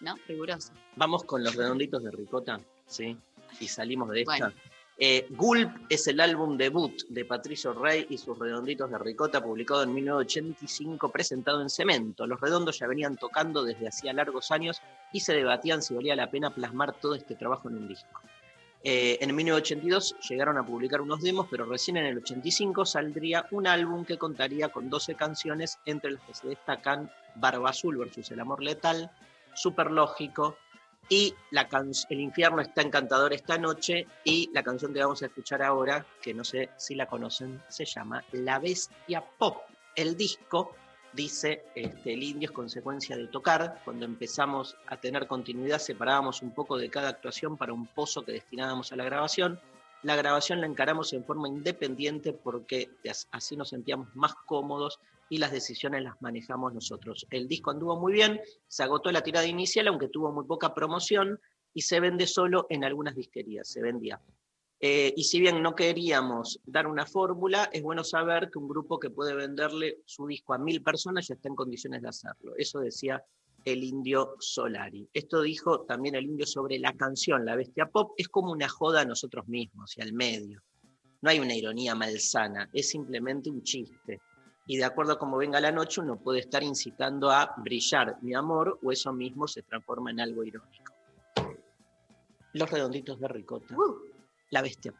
¿no? riguroso. Vamos con los redonditos de ricota, ¿sí? Y salimos de esta. Bueno. Eh, Gulp es el álbum debut de Patricio Rey y sus Redonditos de Ricota, publicado en 1985, presentado en Cemento. Los Redondos ya venían tocando desde hacía largos años y se debatían si valía la pena plasmar todo este trabajo en un disco. Eh, en 1982 llegaron a publicar unos demos, pero recién en el 85 saldría un álbum que contaría con 12 canciones, entre las que se destacan Barba Azul versus El Amor Letal, Super Lógico, y la El infierno está encantador esta noche y la canción que vamos a escuchar ahora, que no sé si la conocen, se llama La Bestia Pop. El disco, dice este, el indio, es consecuencia de tocar. Cuando empezamos a tener continuidad separábamos un poco de cada actuación para un pozo que destinábamos a la grabación. La grabación la encaramos en forma independiente porque as- así nos sentíamos más cómodos y las decisiones las manejamos nosotros. El disco anduvo muy bien, se agotó la tirada inicial, aunque tuvo muy poca promoción y se vende solo en algunas disquerías, se vendía. Eh, y si bien no queríamos dar una fórmula, es bueno saber que un grupo que puede venderle su disco a mil personas ya está en condiciones de hacerlo. Eso decía el indio Solari. Esto dijo también el indio sobre la canción La Bestia Pop. Es como una joda a nosotros mismos y al medio. No hay una ironía malsana, es simplemente un chiste. Y de acuerdo a cómo venga la noche, uno puede estar incitando a brillar mi amor o eso mismo se transforma en algo irónico. Los redonditos de ricota. La bestia.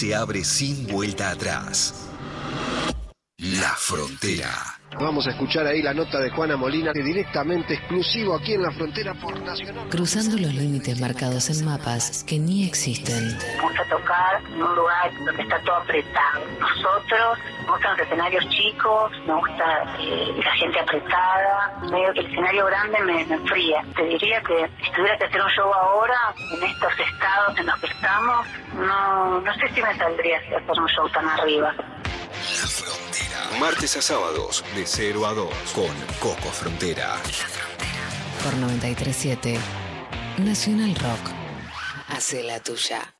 Se abre sin vuelta atrás. La frontera. Vamos a escuchar ahí la nota de Juana Molina, que directamente exclusivo aquí en la frontera por Nacional. Cruzando los límites marcados en mapas que ni existen. Me gusta tocar en un lugar donde está todo apretado. Nosotros, nos gustan los escenarios chicos, me gusta eh, la gente apretada. Medio que el escenario grande me, me enfría. Te diría que si tuviera que hacer un show ahora, en estos estados en los que estamos, no, no sé si me saldría a hacer un show tan arriba. Martes a sábados, de 0 a 2, con Coco Frontera. Por 937 Nacional Rock. Hace la tuya.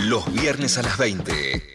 Los viernes a las 20,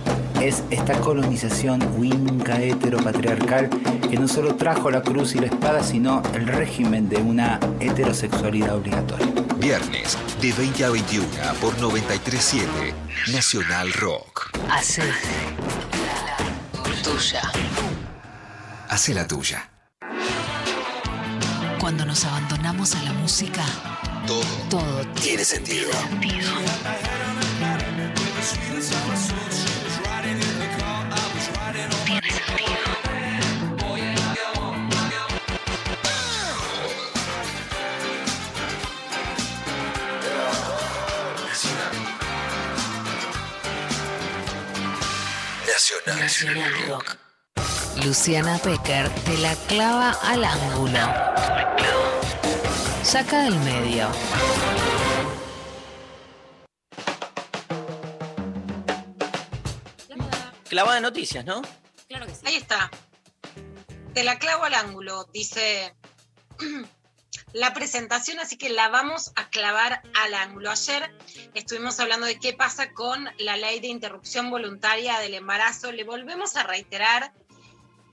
es esta colonización winca heteropatriarcal que no solo trajo la cruz y la espada, sino el régimen de una heterosexualidad obligatoria. Viernes, de 20 a 21, por 937, Nacional Rock. Hace tuya. Hace la tuya. Cuando nos abandonamos a la música, Todo todo tiene sentido. Nacional. Nacional Rock. Luciana Pecker te la clava al ángulo. Saca del medio. Clavada de noticias, ¿no? Claro que sí. Ahí está. Te la clavo al ángulo, dice [CLEARS THROAT] la presentación, así que la vamos a clavar al ángulo. Ayer estuvimos hablando de qué pasa con la ley de interrupción voluntaria del embarazo. Le volvemos a reiterar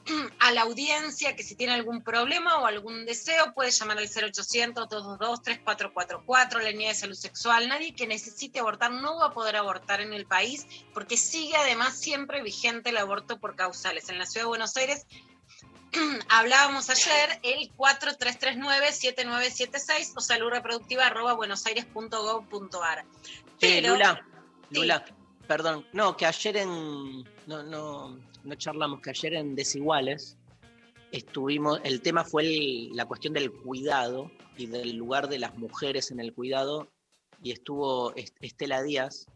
[CLEARS THROAT] a la audiencia que si tiene algún problema o algún deseo puede llamar al 0800-222-3444, la línea de salud sexual. Nadie que necesite abortar no va a poder abortar en el país porque sigue además siempre vigente el aborto por causales. En la ciudad de Buenos Aires [CLEARS THROAT] hablábamos ayer el 4339-7976 o saludreproductiva arroba buenosaires.gov.ar. Eh, Pero- Lula, Lula, perdón, no, que ayer en. No, no, no charlamos, que ayer en Desiguales estuvimos. El tema fue la cuestión del cuidado y del lugar de las mujeres en el cuidado. Y estuvo Est- Estela Díaz,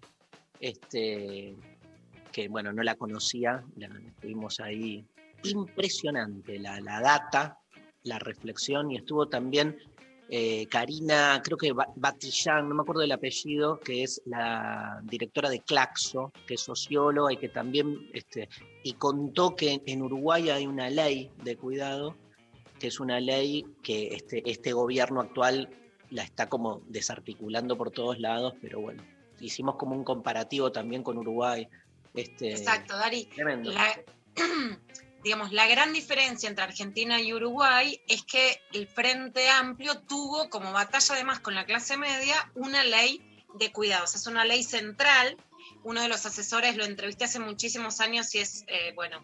este, que bueno, no la conocía, la, estuvimos ahí. Impresionante la, la data, la reflexión, y estuvo también eh, Karina, creo que Ba- Batillán, no me acuerdo del apellido, que es la directora de Claxo, que es socióloga y que también, este, y contó que en, en Uruguay hay una ley de cuidado, que es una ley que este, este gobierno actual la está como desarticulando por todos lados, pero bueno, hicimos como un comparativo también con Uruguay. Este, Exacto, Dari. Tremendo. La, [CLEARS THROAT] digamos, la gran diferencia entre Argentina y Uruguay es que el Frente Amplio tuvo como batalla además con la clase media una ley de cuidados. Es una ley central. Uno de los asesores lo entrevisté hace muchísimos años y es, eh, bueno,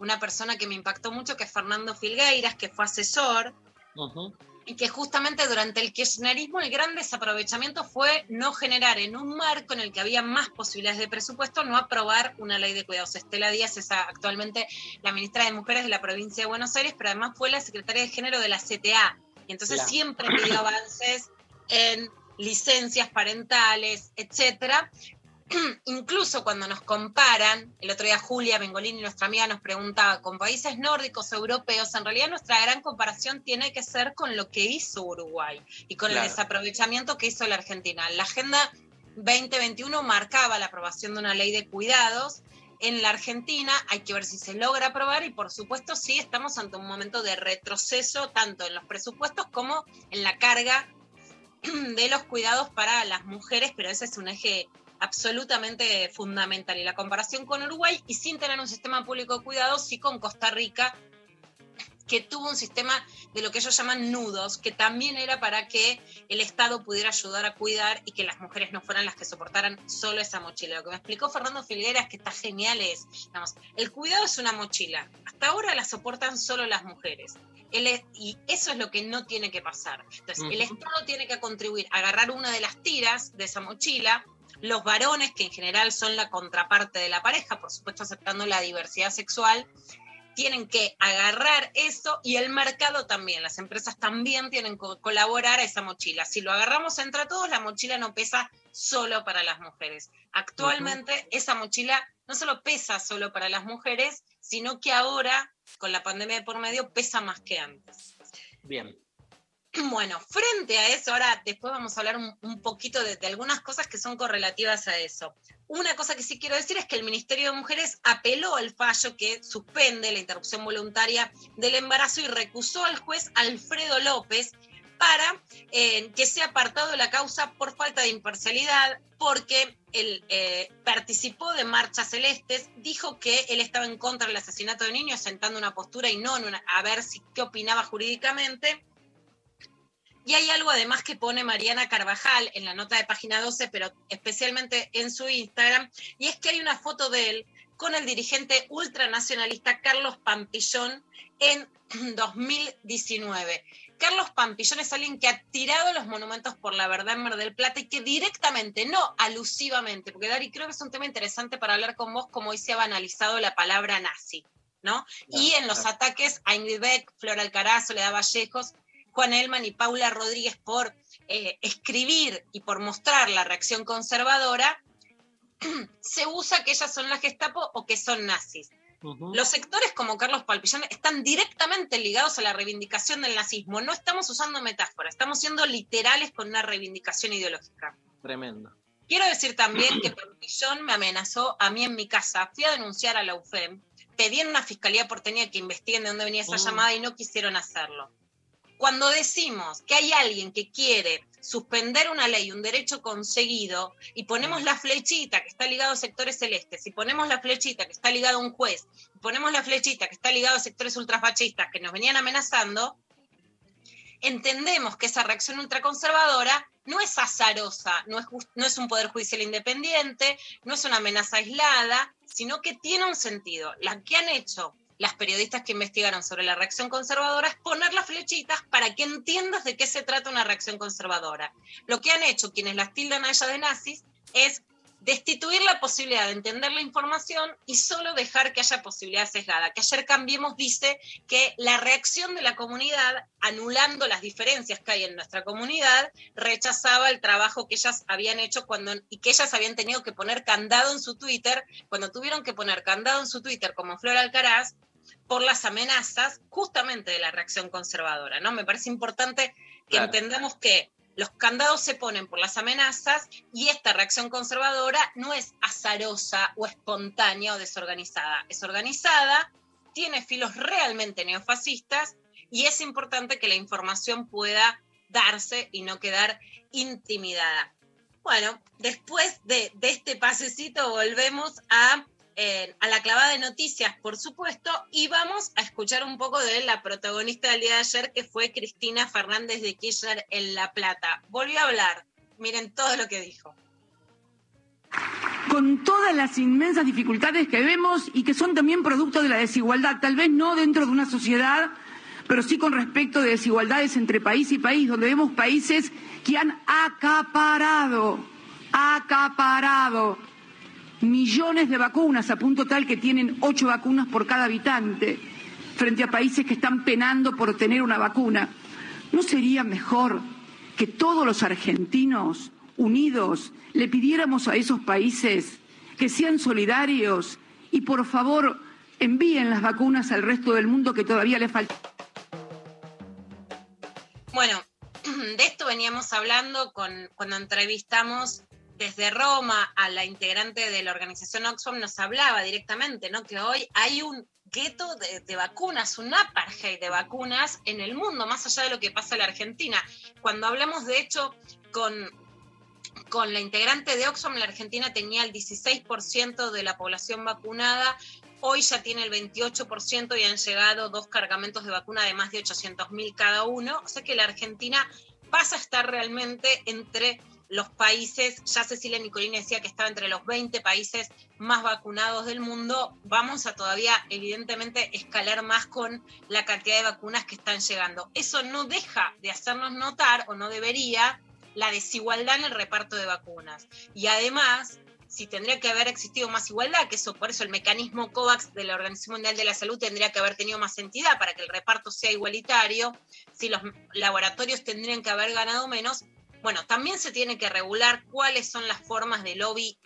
una persona que me impactó mucho, que es Fernando Filgueiras, que fue asesor Ujú. Y que justamente durante el kirchnerismo el gran desaprovechamiento fue no generar en un marco en el que había más posibilidades de presupuesto, no aprobar una ley de cuidados. Estela Díaz es actualmente la ministra de Mujeres de la provincia de Buenos Aires, pero además fue la secretaria de género de la CTA. Y entonces Claro. siempre pidió avances en licencias parentales, etcétera. [CLEARS THROAT] Incluso cuando nos comparan, el otro día Julia Bengolini, nuestra amiga, nos preguntaba, con países nórdicos, europeos, en realidad nuestra gran comparación tiene que ser con lo que hizo Uruguay y con Claro. el desaprovechamiento que hizo la Argentina. La Agenda 2021 marcaba la aprobación de una ley de cuidados. En la Argentina hay que ver si se logra aprobar y por supuesto sí estamos ante un momento de retroceso tanto en los presupuestos como en la carga [CLEARS THROAT] de los cuidados para las mujeres, pero ese es un eje absolutamente fundamental. Y la comparación con Uruguay, y sin tener un sistema público de cuidado, sí con Costa Rica, que tuvo un sistema de lo que ellos llaman nudos, que también era para que el Estado pudiera ayudar a cuidar y que las mujeres no fueran las que soportaran solo esa mochila. Lo que me explicó Fernando Figueras, que está genial, es, digamos, el cuidado es una mochila. Hasta ahora la soportan solo las mujeres. El es- y eso es lo que no tiene que pasar. Entonces, el Ujú. Estado tiene que contribuir a agarrar una de las tiras de esa mochila, los varones, que en general son la contraparte de la pareja, por supuesto aceptando la diversidad sexual, tienen que agarrar eso y el mercado también, las empresas también tienen que colaborar a esa mochila. Si lo agarramos entre todos, la mochila no pesa solo para las mujeres. Actualmente esa mochila no solo pesa solo para las mujeres, sino que ahora, con la pandemia de por medio, pesa más que antes. Bien. [CLEARS THROAT] Bueno, frente a eso, ahora después vamos a hablar un, poquito de, de algunas cosas que son correlativas a eso. Una cosa que sí quiero decir es que el Ministerio de Mujeres apeló al fallo que suspende la interrupción voluntaria del embarazo y recusó al juez Alfredo López para eh, que sea apartado de la causa por falta de imparcialidad, porque él eh, participó de marchas celestes, dijo que él estaba en contra del asesinato de niños, sentando una postura y no en una- a ver si qué opinaba jurídicamente. Y hay algo además que pone Mariana Carvajal en la nota de página 12, pero especialmente en su Instagram, y es que hay una foto de él con el dirigente ultranacionalista Carlos Pampillón en [CLEARS THROAT] 2019. Carlos Pampillón es alguien que ha tirado los monumentos por la verdad en Mar del Plata y que directamente, no alusivamente, porque Dari, creo que es un tema interesante para hablar con vos, como hoy se ha banalizado la palabra nazi, ¿no? y en los ataques a Ingrid Beck, Flor Alcaraz, Soledad Vallejos, Juan Elman y Paula Rodríguez por eh, escribir y por mostrar la reacción conservadora, [CLEARS THROAT] se usa que ellas son la Gestapo o que son nazis. Los sectores como Carlos Palpillán están directamente ligados a la reivindicación del nazismo. No estamos usando metáforas, estamos siendo literales con una reivindicación ideológica. Tremendo. Quiero decir también que Pampillón me amenazó a mí en mi casa. Fui a denunciar a la UFEM, pedí en una fiscalía porteña que investiguen de dónde venía esa Mm. llamada y no quisieron hacerlo. Cuando decimos que hay alguien que quiere suspender una ley, un derecho conseguido, y ponemos la flechita que está ligado a sectores celestes, y ponemos la flechita que está ligado a un juez, y ponemos la flechita que está ligado a sectores ultrafascistas que nos venían amenazando, entendemos que esa reacción ultraconservadora no es azarosa, no es, no es un poder judicial independiente, no es una amenaza aislada, sino que tiene un sentido. La que han hecho las periodistas que investigaron sobre la reacción conservadora es poner las flechitas para que entiendas de qué se trata una reacción conservadora. Lo que han hecho quienes las tildan a ella de nazis es destituir la posibilidad de entender la información y solo dejar que haya posibilidad sesgada. Que ayer Cambiemos dice que la reacción de la comunidad, anulando las diferencias que hay en nuestra comunidad, rechazaba el trabajo que ellas habían hecho cuando, y que ellas habían tenido que poner candado en su Twitter, cuando tuvieron que poner candado en su Twitter como Flor Alcaraz, por las amenazas justamente de la reacción conservadora, ¿no? Me parece importante que Claro. entendamos que los candados se ponen por las amenazas y esta reacción conservadora no es azarosa o espontánea o desorganizada. Es organizada, tiene filos realmente neofascistas y es importante que la información pueda darse y no quedar intimidada. Bueno, después de, de este pasecito volvemos a, a la clavada de noticias, por supuesto, y vamos a escuchar un poco de la protagonista del día de ayer, que fue Cristina Fernández de Kirchner en La Plata. Volvió a hablar, miren todo lo que dijo. con todas las inmensas dificultades que vemos y que son también producto de la desigualdad, tal vez no dentro de una sociedad, pero sí con respecto de desigualdades entre país y país, donde vemos países que han acaparado, acaparado millones de vacunas, a punto tal que tienen ocho vacunas por cada habitante, frente a países que están penando por tener una vacuna. ¿No sería mejor que todos los argentinos unidos le pidiéramos a esos países que sean solidarios y por favor envíen las vacunas al resto del mundo que todavía le falta? Bueno, [CLEARS THROAT] de esto veníamos hablando con, cuando entrevistamos desde Roma a la integrante de la organización Oxfam, nos hablaba directamente, ¿no? Que hoy hay un gueto de, vacunas, un apartheid de vacunas en el mundo, más allá de lo que pasa en la Argentina. Cuando hablamos, de hecho, con con la integrante de Oxfam, la Argentina tenía el 16% de la población vacunada, hoy ya tiene el 28% y han llegado dos cargamentos de vacuna de más de 800.000 cada uno, o sea que la Argentina pasa a estar realmente entre los países, ya Cecilia Nicolini decía que estaba entre los 20 países más vacunados del mundo, vamos a todavía evidentemente escalar más con la cantidad de vacunas que están llegando. Eso no deja de hacernos notar, o no debería, la desigualdad en el reparto de vacunas. Y además, si tendría que haber existido más igualdad, que eso por eso el mecanismo COVAX de la Organización Mundial de la Salud tendría que haber tenido más entidad para que el reparto sea igualitario, si los laboratorios tendrían que haber ganado menos, bueno, también se tiene que regular cuáles son las formas de lobby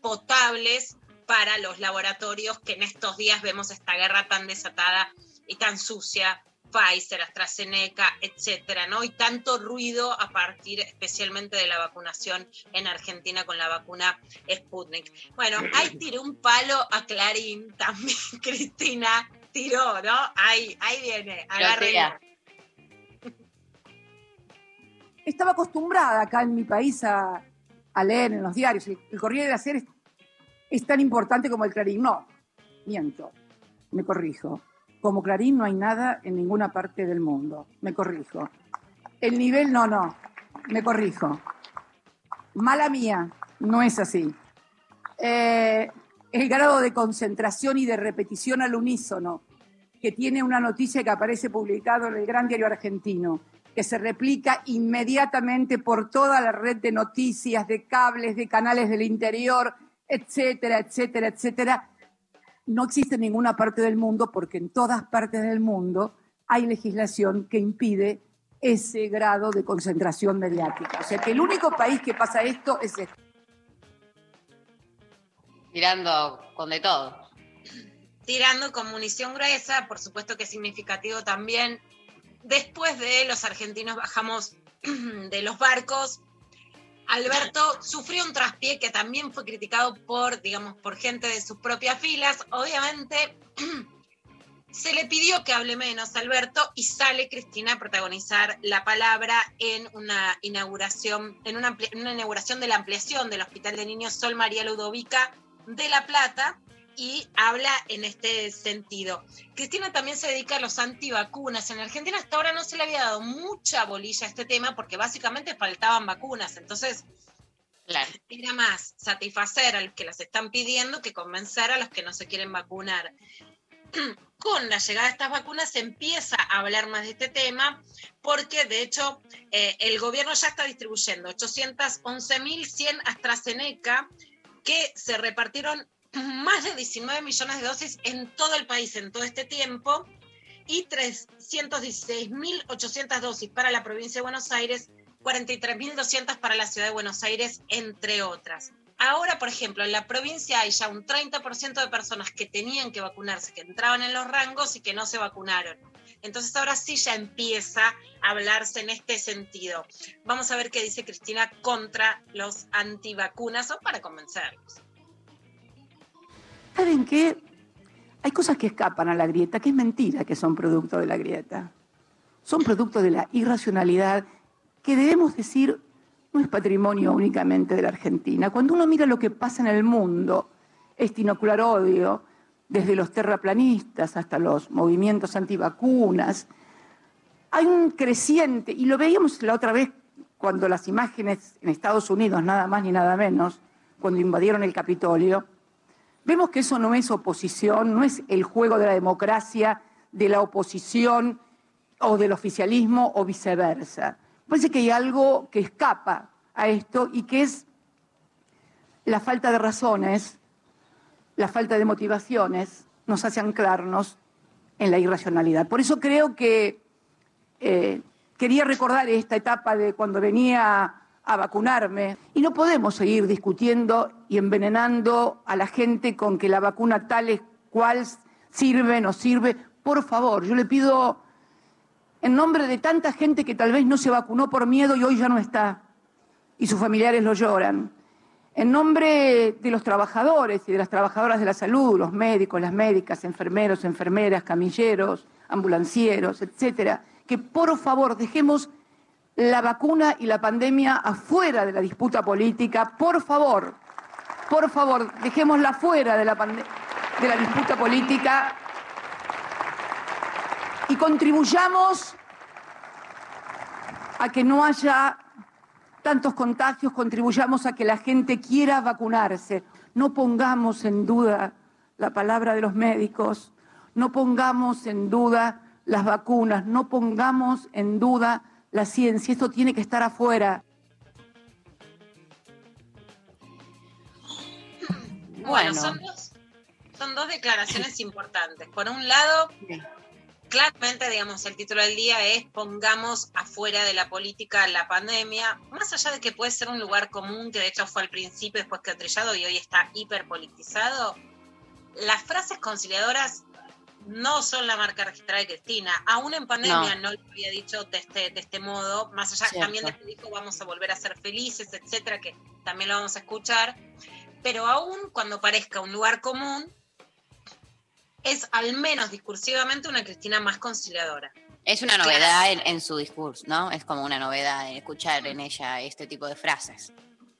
potables para los laboratorios que en estos días vemos esta guerra tan desatada y tan sucia, Pfizer, AstraZeneca, etcétera, ¿no? Y tanto ruido a partir especialmente de la vacunación en Argentina con la vacuna Sputnik. Bueno, ahí [CLEARS THROAT] tiró un palo a Clarín también, [LAUGHS] Cristina tiró, ¿no? Ahí, ahí viene, agárrenla. Estaba acostumbrada acá en mi país a, leer en los diarios. El, el Corriere de es, es tan importante como el Clarín. No, miento, me corrijo. Como Clarín no hay nada en ninguna parte del mundo. Me corrijo. El nivel, no, no, me corrijo. Mala mía, no es así. Eh, el grado de concentración y de repetición al unísono que tiene una noticia que aparece publicado en el gran diario argentino que se replica inmediatamente por toda la red de noticias, de cables, de canales del interior, etcétera, etcétera, etcétera, no existe en ninguna parte del mundo porque en todas partes del mundo hay legislación que impide ese grado de concentración mediática. O sea que el único país que pasa esto es este. Tirando con de todo. Tirando con munición gruesa, por supuesto que es significativo también después de los argentinos bajamos [CLEARS THROAT] de los barcos, Alberto sufrió un traspié que también fue criticado por, digamos, por gente de sus propias filas. Obviamente [CLEARS THROAT] se le pidió que hable menos a Alberto y sale Cristina a protagonizar la palabra en una inauguración, en una, inauguración de la ampliación del Hospital de Niños Sol María Ludovica de La Plata y habla en este sentido. Cristina también se dedica a los antivacunas. En Argentina hasta ahora no se le había dado mucha bolilla a este tema porque básicamente faltaban vacunas. Entonces, era más satisfacer a los que las están pidiendo que convencer a los que no se quieren vacunar. [CLEARS THROAT] Con la llegada de estas vacunas se empieza a hablar más de este tema porque de hecho eh, el gobierno ya está distribuyendo 811.100 AstraZeneca que se repartieron más de 19 millones de dosis en todo el país en todo este tiempo y 316.800 dosis para la provincia de Buenos Aires, 43.200 para la ciudad de Buenos Aires, entre otras. Ahora, por ejemplo, en la provincia hay ya un 30% de personas que tenían que vacunarse, que entraban en los rangos y que no se vacunaron. Entonces ahora sí ya empieza a hablarse en este sentido. Vamos a ver qué dice Cristina contra los antivacunas o para convencerlos. ¿Saben qué? Hay cosas que escapan a la grieta, que es mentira que son producto de la grieta. Son producto de la irracionalidad que debemos decir no es patrimonio únicamente de la Argentina. Cuando uno mira lo que pasa en el mundo, este inocular odio, desde los terraplanistas hasta los movimientos antivacunas, hay un creciente, y lo veíamos la otra vez cuando las imágenes en Estados Unidos, nada más ni nada menos, cuando invadieron el Capitolio, Vemos que eso no es oposición, no es el juego de la democracia, de la oposición o del oficialismo o viceversa. Parece que hay algo que escapa a esto y que es la falta de razones, la falta de motivaciones, nos hace anclarnos en la irracionalidad. Por eso creo que eh, quería recordar esta etapa de cuando venía a vacunarme. Y no podemos seguir discutiendo y envenenando a la gente con que la vacuna tal es cual sirve, no sirve. Por favor, yo le pido en nombre de tanta gente que tal vez no se vacunó por miedo y hoy ya no está, y sus familiares lo lloran. En nombre de los trabajadores y de las trabajadoras de la salud, los médicos, las médicas, enfermeros, enfermeras, camilleros, ambulancieros, etcétera, que por favor dejemos la vacuna y la pandemia afuera de la disputa política. Por favor, por favor, dejémosla fuera de la, de la disputa política y contribuyamos a que no haya tantos contagios, contribuyamos a que la gente quiera vacunarse. No pongamos en duda la palabra de los médicos, no pongamos en duda las vacunas, no pongamos en duda la ciencia. Esto tiene que estar afuera. Bueno, Bueno. son, dos, son dos declaraciones importantes. Por un lado, claramente, digamos, el título del día es pongamos afuera de la política la pandemia, más allá de que puede ser un lugar común, que de hecho fue al principio, después quedó trillado y hoy está hiperpolitizado, las frases conciliadoras no son la marca registrada de Cristina. Aún en pandemia no, lo había dicho de este, de este modo, más allá Cierto. también de que dijo vamos a volver a ser felices, etcétera, que también lo vamos a escuchar. Pero aún cuando parezca un lugar común, es al menos discursivamente una Cristina más conciliadora. Es una novedad en, en su discurso, ¿no? Es como una novedad escuchar en ella este tipo de frases.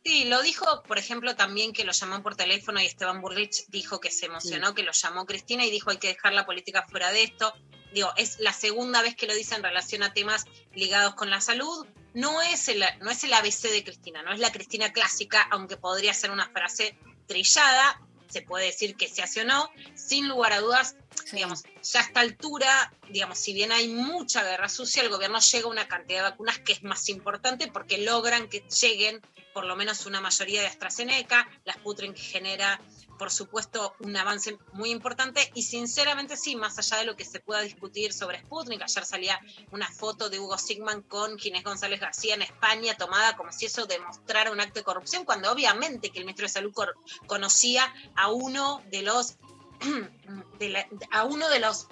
Sí, lo dijo, por ejemplo, también que lo llamó por teléfono y Esteban Burrich dijo que se emocionó, que lo llamó Cristina y dijo hay que dejar la política fuera de esto. Digo, es la segunda vez que lo dice en relación a temas ligados con la salud. No es el, no es el ABC de Cristina, no es la Cristina clásica, aunque podría ser una frase trillada, se puede decir que se hace o no, sin lugar a dudas, digamos, ya a esta altura, digamos, si bien hay mucha guerra sucia, el gobierno llega a una cantidad de vacunas que es más importante porque logran que lleguen por lo menos una mayoría de AstraZeneca, la Sputnik que genera, por supuesto, un avance muy importante y sinceramente sí, más allá de lo que se pueda discutir sobre Sputnik, ayer salía una foto de Hugo Sigman con Ginés González García en España tomada como si eso demostrara un acto de corrupción, cuando obviamente que el ministro de Salud conocía a uno de los [CLEARS THROAT] a uno de los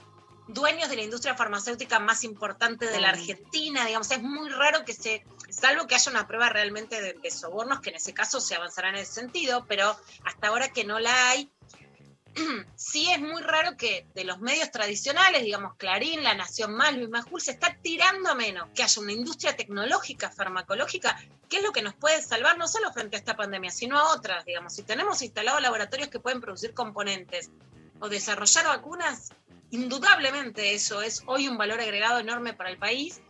dueños de la industria farmacéutica más importante de la Argentina, digamos, es muy raro que se, salvo que haya una prueba realmente de, de sobornos, que en ese caso se avanzará en ese sentido, pero hasta ahora que no la hay, [CLEARS THROAT] sí es muy raro que de los medios tradicionales, digamos Clarín, La Nación Más, Luis Majul, se está tirando a menos que haya una industria tecnológica, farmacológica, que es lo que nos puede salvar no solo frente a esta pandemia, sino a otras, digamos. Si tenemos instalados laboratorios que pueden producir componentes o desarrollar vacunas, indudablemente eso es hoy un valor agregado enorme para el país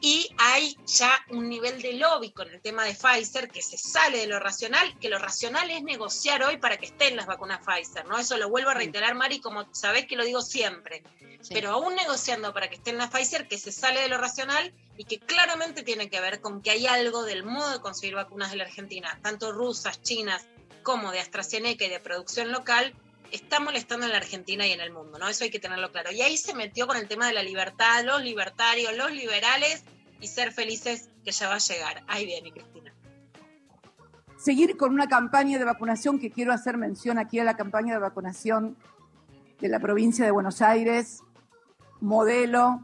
y hay ya un nivel de lobby con el tema de Pfizer que se sale de lo racional, que lo racional es negociar hoy para que estén las vacunas Pfizer, ¿no? Eso lo vuelvo a reiterar, Mari, como sabés que lo digo siempre. Pero aún negociando para que estén las Pfizer, que se sale de lo racional y que claramente tiene que ver con que hay algo del modo de conseguir vacunas de la Argentina, tanto rusas, chinas, como de AstraZeneca y de producción local, está molestando en la Argentina y en el mundo, ¿no? Eso hay que tenerlo claro. Y ahí se metió con el tema de la libertad, los libertarios, los liberales y ser felices que ya va a llegar. Ahí viene, Cristina. seguir con una campaña de vacunación que quiero hacer mención aquí a la campaña de vacunación de la provincia de Buenos Aires, modelo.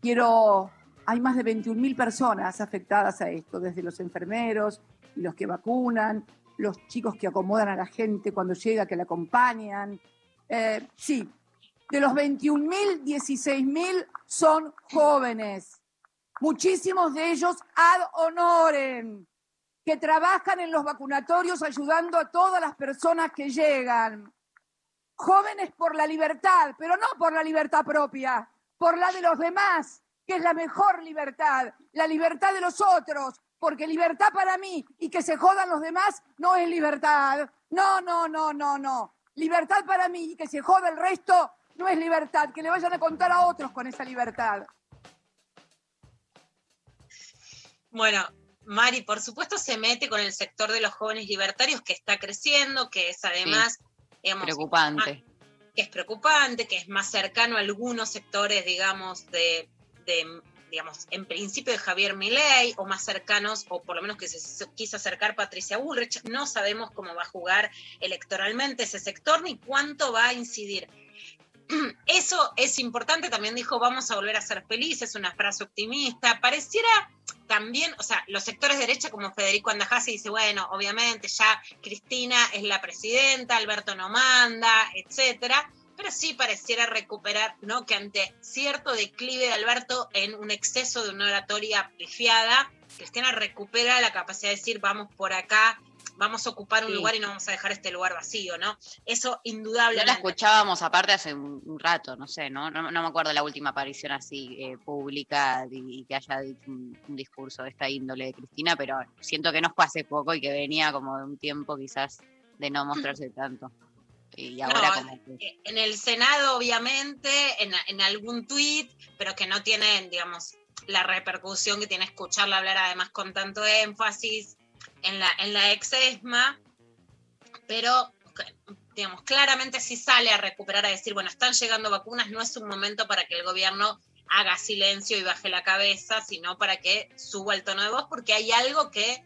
Quiero, hay más de 21 mil personas afectadas a esto, desde los enfermeros y los que vacunan, los chicos que acomodan a la gente cuando llega, que la acompañan. Eh, sí, de los 21 mil, 16 mil son jóvenes. Muchísimos de ellos ad honorem que trabajan en los vacunatorios ayudando a todas las personas que llegan. Jóvenes por la libertad, pero no por la libertad propia, por la de los demás, que es la mejor libertad, la libertad de los otros, porque libertad para mí y que se jodan los demás no es libertad. No, no, no, no, no. Libertad para mí y que se joda el resto no es libertad, que le vayan a contar a otros con esa libertad. Bueno, Mari, por supuesto se mete con el sector de los jóvenes libertarios que está creciendo, que es además, digamos, Preocupante. que es preocupante, que es más cercano a algunos sectores, digamos, de, de, digamos, en principio de Javier Milei, o más cercanos, o por lo menos que se quiso acercar Patricia Bullrich. No sabemos cómo va a jugar electoralmente ese sector ni cuánto va a incidir. [CLEARS THROAT] Eso es importante, también dijo, vamos a volver a ser felices, una frase optimista. Pareciera también, o sea, los sectores de derecha como Federico Andajasi dice, bueno, obviamente ya Cristina es la presidenta, Alberto no manda, etcétera. Pero sí pareciera recuperar, ¿no? Que ante cierto declive de Alberto en un exceso de una oratoria pifiada, Cristina recupera la capacidad de decir, vamos por acá, vamos a ocupar un Sí. lugar y no vamos a dejar este lugar vacío, ¿no? Eso No la indudablemente. escuchábamos aparte hace un, rato, no sé, ¿no? ¿no? no me acuerdo la última aparición así eh, pública y, que haya dicho un, un discurso de esta índole de Cristina, pero siento que no fue hace poco y que venía como de un tiempo quizás de no mostrarse tanto. Y ahora No, como que... eh, en el Senado, obviamente, en, en algún tuit, pero que no tienen, digamos, la repercusión que tiene escucharla hablar además con tanto énfasis en la, en la pero digamos, claramente si sale a recuperar, a decir, bueno, están llegando vacunas, no es un momento para que el gobierno haga silencio y baje la cabeza, sino para que suba el tono de voz, porque hay algo que,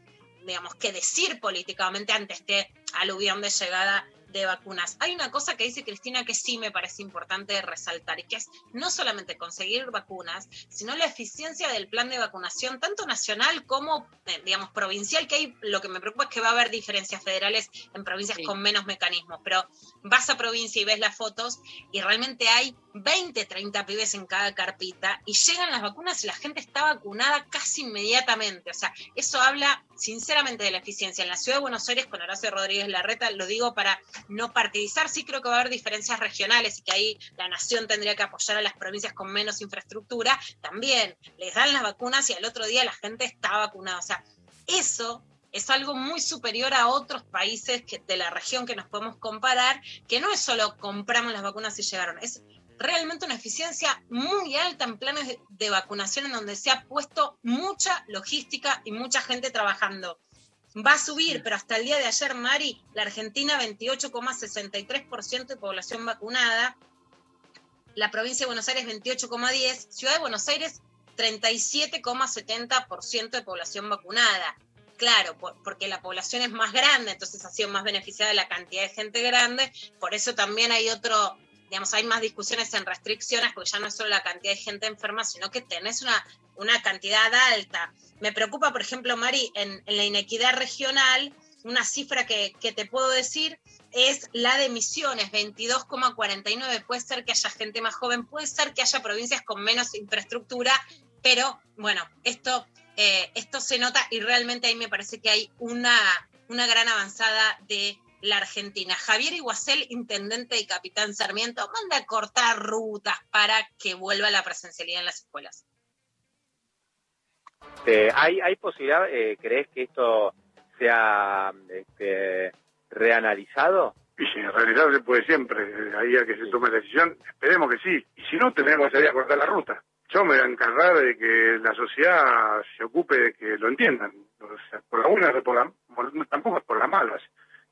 digamos, que decir políticamente ante este aluvión de llegada de vacunas. Hay una cosa que dice Cristina que sí me parece importante resaltar y que es no solamente conseguir vacunas, sino la eficiencia del plan de vacunación, tanto nacional como, eh, digamos, provincial, que hay, lo que me preocupa es que va a haber diferencias federales en provincias con menos mecanismos, pero vas a provincia y ves las fotos y realmente hay 20, 30 pibes en cada carpita y llegan las vacunas y la gente está vacunada casi inmediatamente. O sea, eso habla sinceramente de la eficiencia. En la ciudad de Buenos Aires, con Horacio Rodríguez Larreta, lo digo para no partidizar, sí creo que va a haber diferencias regionales y que ahí la nación tendría que apoyar a las provincias con menos infraestructura. También les dan las vacunas y al otro día la gente está vacunada. O sea, eso es algo muy superior a otros países de la región que nos podemos comparar, que no es solo compramos las vacunas y llegaron, es realmente una eficiencia muy alta en planes de vacunación en donde se ha puesto mucha logística y mucha gente trabajando. Va a subir, pero hasta el día de ayer, Mari, la Argentina 28,63% de población vacunada, la provincia de Buenos Aires 28,10%, Ciudad de Buenos Aires 37,70% de población vacunada. Claro, por- porque la población es más grande, entonces ha sido más beneficiada la cantidad de gente grande, por eso también hay otro, digamos, hay más discusiones en restricciones, porque ya no es solo la cantidad de gente enferma, sino que tenés una, una cantidad alta. Me preocupa, por ejemplo, Mari, en, en la inequidad regional, una cifra que, que te puedo decir es la de Misiones, 22,49. Puede ser que haya gente más joven, puede ser que haya provincias con menos infraestructura, pero bueno, esto, eh, esto se nota y realmente ahí me parece que hay una, una gran avanzada de la Argentina. Javier Iguacel, intendente y capitán Sarmiento, manda a cortar rutas para que vuelva la presencialidad en las escuelas. Este, ¿hay, ¿Hay posibilidad, eh, crees que esto sea este, reanalizado? Y si en realidad se puede siempre, eh, ahí a que se tome la decisión, esperemos que sí. Y si no, tendremos que salir a cortar la ruta. Yo me voy a encargar de que la sociedad se ocupe de que lo entiendan. O sea, por las buenas o por la, tampoco es por las malas.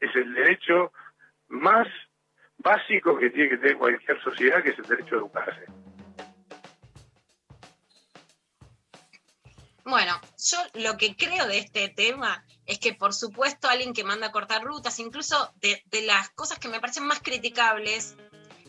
Es el derecho más básico que tiene que tener cualquier sociedad, que es el derecho a educarse. Bueno, yo lo que creo de este tema es que, por supuesto, alguien que manda a cortar rutas, incluso de, las cosas que me parecen más criticables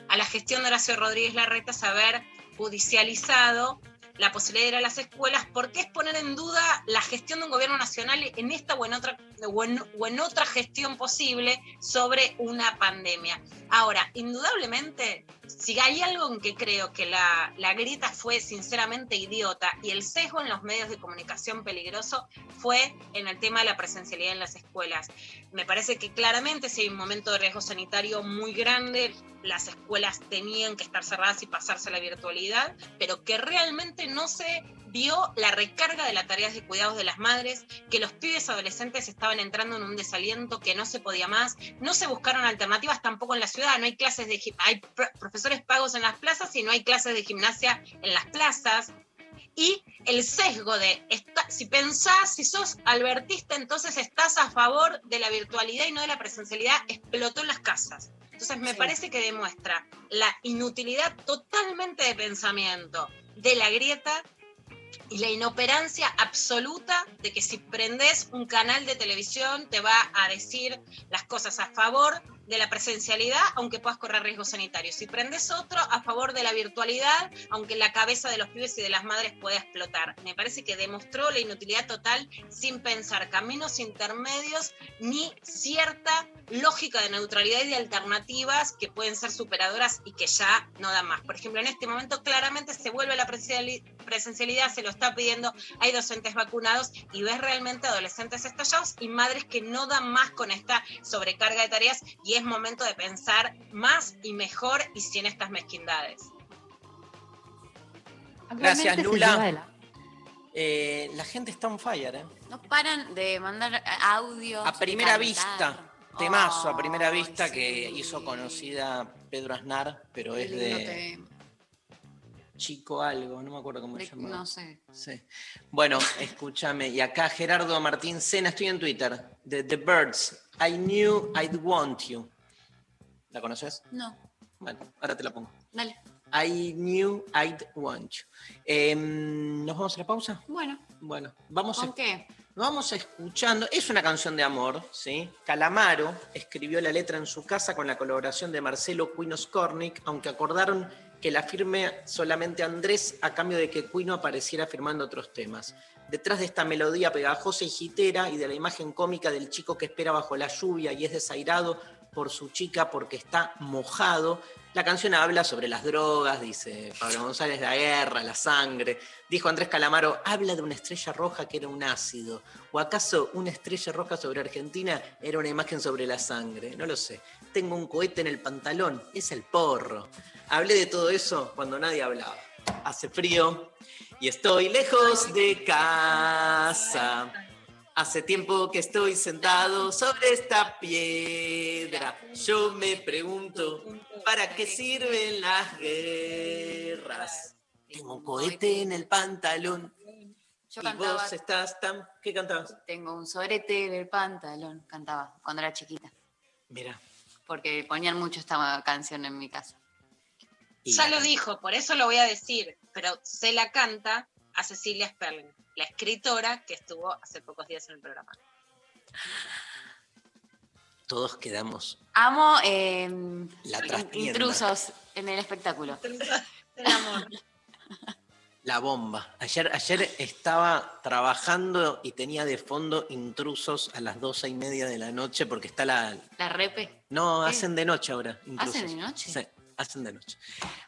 a la gestión de Horacio Rodríguez Larreta es haber judicializado la posibilidad de ir a las escuelas, porque es poner en duda la gestión de un gobierno nacional en esta o en otra, o en, o en otra gestión posible sobre una pandemia. Ahora, indudablemente, si hay algo en que creo que la, la grieta fue sinceramente idiota y el sesgo en los medios de comunicación peligroso fue en el tema de la presencialidad en las escuelas. Me parece que claramente si hay un momento de riesgo sanitario muy grande, las escuelas tenían que estar cerradas y pasarse a la virtualidad, pero que realmente no se vio la recarga de las tareas de cuidados de las madres, que los pibes adolescentes estaban entrando en un desaliento que no se podía más, no se buscaron alternativas tampoco en la ciudad, no hay clases de hay pro- profesores pagos en las plazas y no hay clases de gimnasia en las plazas. Y el sesgo de, esta- si pensás, si sos albertista, entonces estás a favor de la virtualidad y no de la presencialidad, explotó en las casas. Entonces me parece que demuestra la inutilidad totalmente de pensamiento de la grieta y la inoperancia absoluta de que si prendes un canal de televisión te va a decir las cosas a favor de la presencialidad, aunque puedas correr riesgos sanitarios. Y prendes otro a favor de la virtualidad, aunque la cabeza de los pibes y de las madres pueda explotar. Me parece que demostró la inutilidad total sin pensar caminos intermedios ni cierta lógica de neutralidad y de alternativas que pueden ser superadoras y que ya no dan más. Por ejemplo, en este momento claramente se vuelve la presenciali- presencialidad, se lo está pidiendo, hay docentes vacunados y ves realmente adolescentes estallados y madres que no dan más con esta sobrecarga de tareas y es momento de pensar más y mejor y sin estas mezquindades. Gracias, Lula. Eh, la gente está on fire, ¿eh? No paran de mandar audios. A primera vista, temazo a primera vista sí. que hizo conocida Pedro Aznar, pero es de. Chico algo, no me acuerdo cómo se llama. no sé. Sí. Bueno, escúchame, y acá Gerardo Martín Sena, estoy en Twitter, de The Birds, I knew I'd want you. ¿La conoces? No, Bueno, ahora te la pongo. dale. I knew I'd want you. Em, ¿Nos vamos a la pausa? Bueno, Bueno, vamos a ¿con qué? Vamos escuchando, es una canción de amor, ¿sí? Calamaro escribió la letra en su casa con la colaboración de Marcelo Cuino Skornik, aunque acordaron que la firme solamente Andrés a cambio de que Cuino apareciera firmando otros temas. Detrás de esta melodía pegajosa y jitera y de la imagen cómica del chico que espera bajo la lluvia y es desairado por su chica porque está mojado, la canción habla sobre las drogas, dice Pablo González, la guerra, la sangre. Dijo Andrés Calamaro, habla de una estrella roja que era un ácido. ¿O acaso una estrella roja sobre Argentina era una imagen sobre la sangre? No lo sé. Tengo un cohete en el pantalón, es el porro. Hablé de todo eso cuando nadie hablaba. Hace frío y estoy lejos de casa. Hace tiempo que estoy sentado sobre esta piedra. Yo me pregunto, ¿para qué sirven las guerras? Tengo un cohete en el pantalón. Yo y cantaba. vos estás tan... ¿Qué cantabas? Tengo un sorete en el pantalón. Cantaba cuando era chiquita. Mira. Porque ponían mucho esta canción en mi casa. Ya lo dijo, por eso lo voy a decir, pero se la canta a Cecilia Sperling, la escritora que estuvo hace pocos días en el programa. Todos quedamos Amo eh, la intrusos en el espectáculo. El amor. la bomba. Ayer, ayer estaba trabajando y tenía de fondo intrusos a las doce y media de la noche porque está la... La repe. No, ¿Qué? hacen de noche ahora. Intrusos. ¿Hacen de noche? Sí, hacen de noche.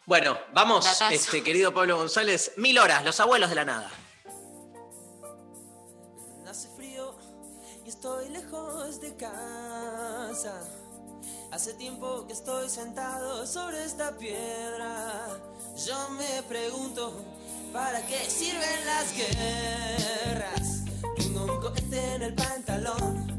Bueno, vamos, Datazo. este querido Pablo González. Mil horas, los abuelos de la nada. Hace frío y estoy lejos de casa. Hace tiempo que estoy sentado sobre esta piedra. Yo me pregunto, ¿para qué sirven las guerras? Tengo un cohete en el pantalón.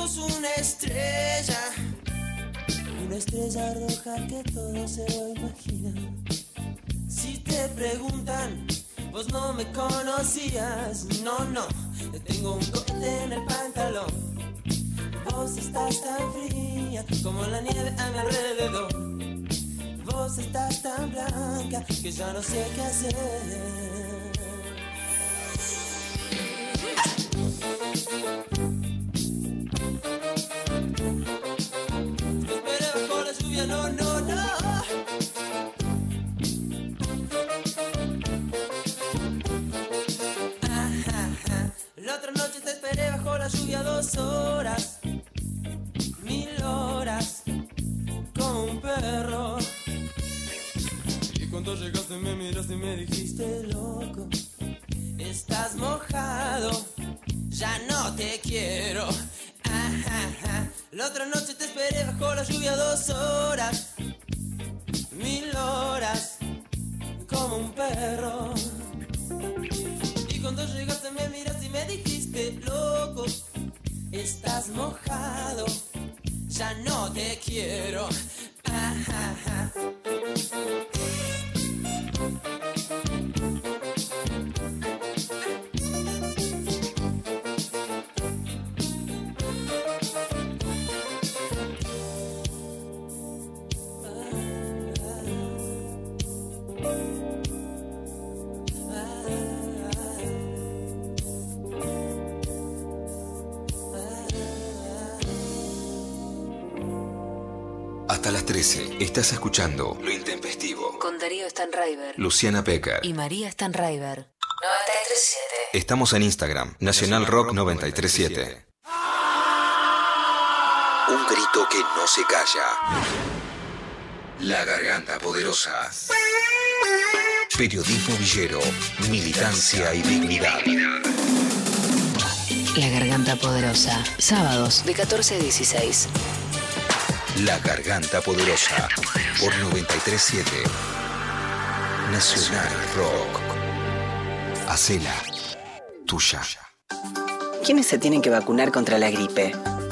una estrella, una estrella roja que todo se lo imagina. Si te preguntan, vos no me conocías, no, no, te tengo un cohete en el pantalón. Vos estás tan fría como la nieve a mi alrededor. Vos estás tan blanca que ya no sé qué hacer. Escuchando Lo Intempestivo. Con Darío Stanraiver. Luciana Pecker. Y María Stanraiver. 937. Estamos en Instagram, Nacional Rock 937. Un grito que no se calla. La garganta poderosa. Periodismo villero, militancia y dignidad. La Garganta Poderosa. Sábados de 14 a 16. La garganta poderosa. Por 937. Nacional Rock. Hacela tuya. ¿Quiénes se tienen que vacunar contra la gripe?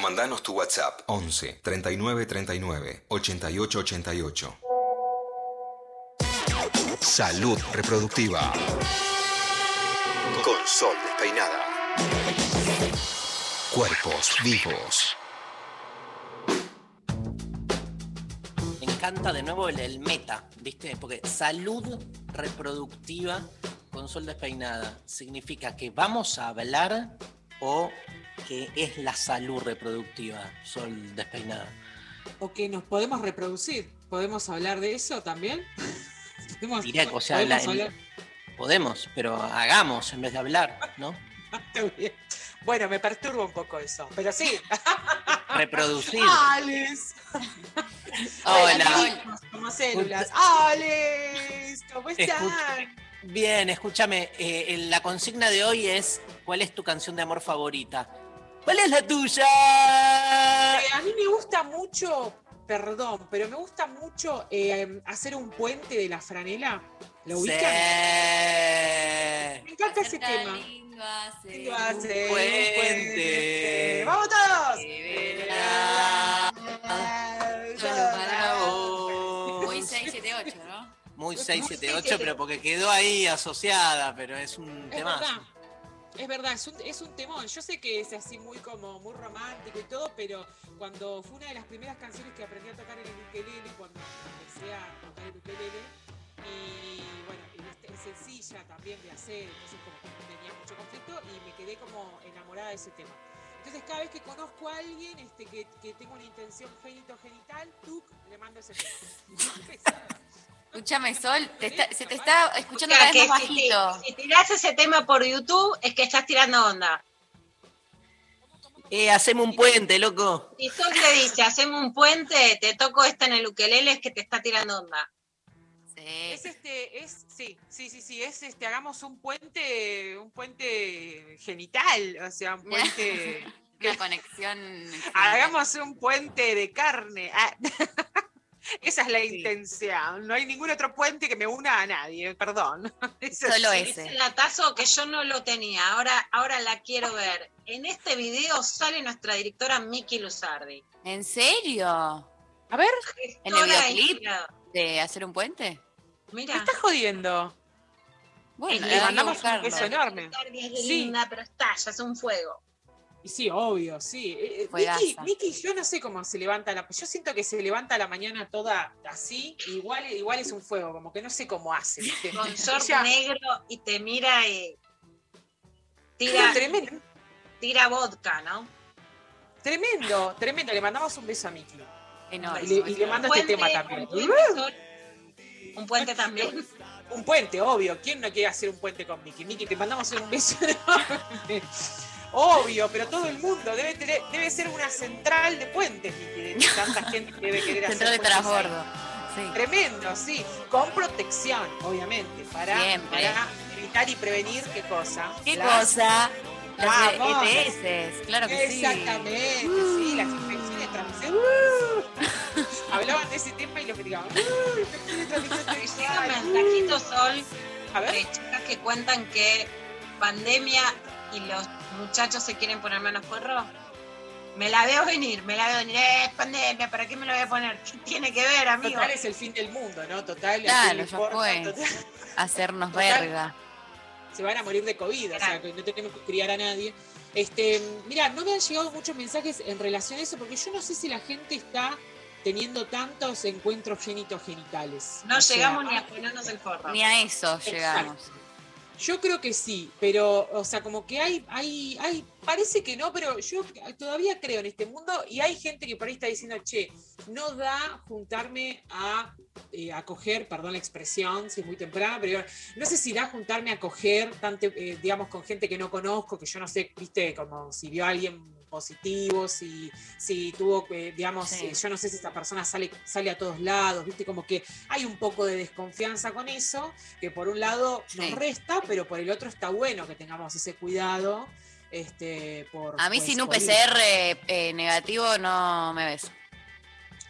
Mandanos tu WhatsApp 11 39 39 88 88. Salud reproductiva. Con sol despeinada. Cuerpos vivos. Me encanta de nuevo el, el meta, ¿viste? Porque salud reproductiva con sol despeinada significa que vamos a hablar o que es la salud reproductiva, sol despeinada. O que nos podemos reproducir. ¿Podemos hablar de eso también? [LAUGHS] ¿Podemos, o sea, podemos la- hablar? podemos, pero hagamos en vez de hablar, ¿no? [LAUGHS] Bueno, me perturba un poco eso, pero sí. [LAUGHS] Reproducir. ¡Alex! Hola. Como células. ¡Alex! ¿Cómo están? Bien, escúchame, eh, la consigna de hoy es ¿cuál es tu canción de amor favorita? ¿Cuál es la tuya? Eh, a mí me gusta mucho, perdón, pero me gusta mucho eh, hacer un puente de la franela. ¿Lo ubican? Me encanta ese tema. Lindo hacer un puente. ¡Vamos todos! Muy [LAUGHS] 678, ¿no? Muy Muy 678, pero porque quedó ahí asociada, pero es un verdad. Es verdad, es un, es un temón. Yo sé que es así muy como muy romántico y todo, pero cuando fue una de las primeras canciones que aprendí a tocar en el ukelele, cuando empecé a tocar el ukelele, y bueno, es, sencilla también de hacer, entonces como tenía mucho conflicto y me quedé como enamorada de ese tema. Entonces cada vez que conozco a alguien este, que, que tenga una intención genito-genital, tú le mando ese tema. [LAUGHS] Escúchame, Sol, te está- se te está escuchando cada vez más si, bajito. te- si tirás ese tema por YouTube, es que estás tirando onda. Eh, hacemos un puente, loco. Si Sol te dice, hacemos un puente, te toco esta en el ukelele, es que te está tirando onda. Es este, es, sí, sí, sí, sí, es este, hagamos un puente, un puente genital, o sea, un puente. [LAUGHS] Una conexión. [LAUGHS] Hagamos un puente de carne. Ah, [LAUGHS] [LAUGHS] Esa es la intención. No hay ningún otro puente que me una a nadie, perdón. [LAUGHS] Es así. Ese datazo que yo no lo tenía, ahora, ahora la quiero ver. En este video sale nuestra directora Miki Luzardi. ¿En serio? A ver. ¿En el videoclip inspirada. de hacer un puente? Mira. Me estás jodiendo. Bueno, le mandamos un beso enorme. Es Sí. linda, pero estalla, es un fuego. Y sí, obvio, sí. Eh, eh. Miki, Miki, yo no sé cómo se levanta la. Yo siento que se levanta la mañana toda así, igual, igual es un fuego, como que no sé cómo hace. ¿viste? Con [LAUGHS] short Ella- negro y te mira y tira, Tremendo. tira vodka, ¿no? Tremendo, tremendo. Le mandamos un beso a Miki. Enorme. Y le, y le mando este puente, tema también. Un puente. Un puente también. Un puente, obvio. ¿Quién no quiere hacer un puente con Miki? Miki, te mandamos un beso [LAUGHS] enorme. Obvio, pero todo el mundo debe tener, debe ser una central de puentes, tanta gente que debe querer [LAUGHS] hacer. Central de transbordo. Sí. Tremendo, sí. Con protección, obviamente, para, evitar y prevenir qué cosa. ¿Qué Las- cosa? Las Vamos. ETS, claro que sí. Exactamente, sí, las infecciones de transmisión. ¡uh! Hablaban de ese tema y lo criticaban. ¡uh! infecciones de transmisión Llega sexual. un mensajito, Sol, A ver. de chicas que cuentan que pandemia y los muchachos se quieren poner menos porro. Me la veo venir, me la veo venir. Eh, pandemia, ¿para qué me la voy a poner? ¿Qué tiene que ver, amigo? Total es el fin del mundo, ¿no? Total, ¿a quién Claro, ya importa? fue. Total, Hacernos Total. verga. se van a morir de COVID, o sea, que no tenemos que criar a nadie. Este, mira, no me han llegado muchos mensajes en relación a eso, porque yo no sé si la gente está teniendo tantos encuentros genitogenitales. No O sea, llegamos ni a ponernos el forro. Ni a eso Exacto. Yo creo que sí, pero, o sea, como que hay, hay, hay, parece que no, pero yo todavía creo en este mundo y hay gente que por ahí está diciendo, che, no da juntarme a, eh, a coger, perdón la expresión, si es muy temprano, pero no sé si da juntarme a coger, tanto, eh, digamos, con gente que no conozco, que yo no sé, viste, como si vio a alguien positivo, si, si tuvo, eh, digamos, Sí. eh, yo no sé si esta persona sale, sale a todos lados, viste, como que hay un poco de desconfianza con eso, que por un lado nos Sí. resta, pero por el otro está bueno que tengamos ese cuidado. Este, por, A mí pues, sin un. PCR eh, negativo no me ves.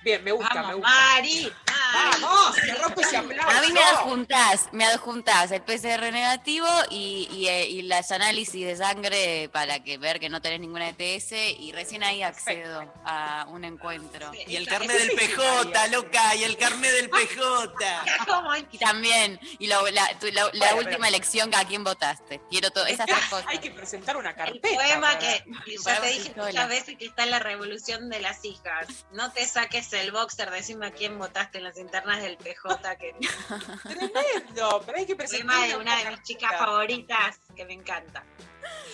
Bien, me gusta, me gusta. Mari. ¡Vamos! Se rompe ese aplauso. A mí me adjuntás, me adjuntás el PCR negativo y, y, eh, y las análisis de sangre para que ver que no tenés ninguna ETS y recién ahí accedo a un encuentro. Y el carnet del PJ, loca, y el carnet del PJ. [LAUGHS] ¿Cómo hay Y también, y lo- la, tu- la- última pero- elección a quién votaste. Quiero todo, esas tres cosas. Hay que presentar una El carpeta. poema para- que ya te dije muchas veces que está en la revolución de las hijas. No te saques el boxer, decime a quién votaste en las internas del PJ, que [LAUGHS] Tremendo, pero hay que presentar poema de una de mis chicas favoritas que me encanta.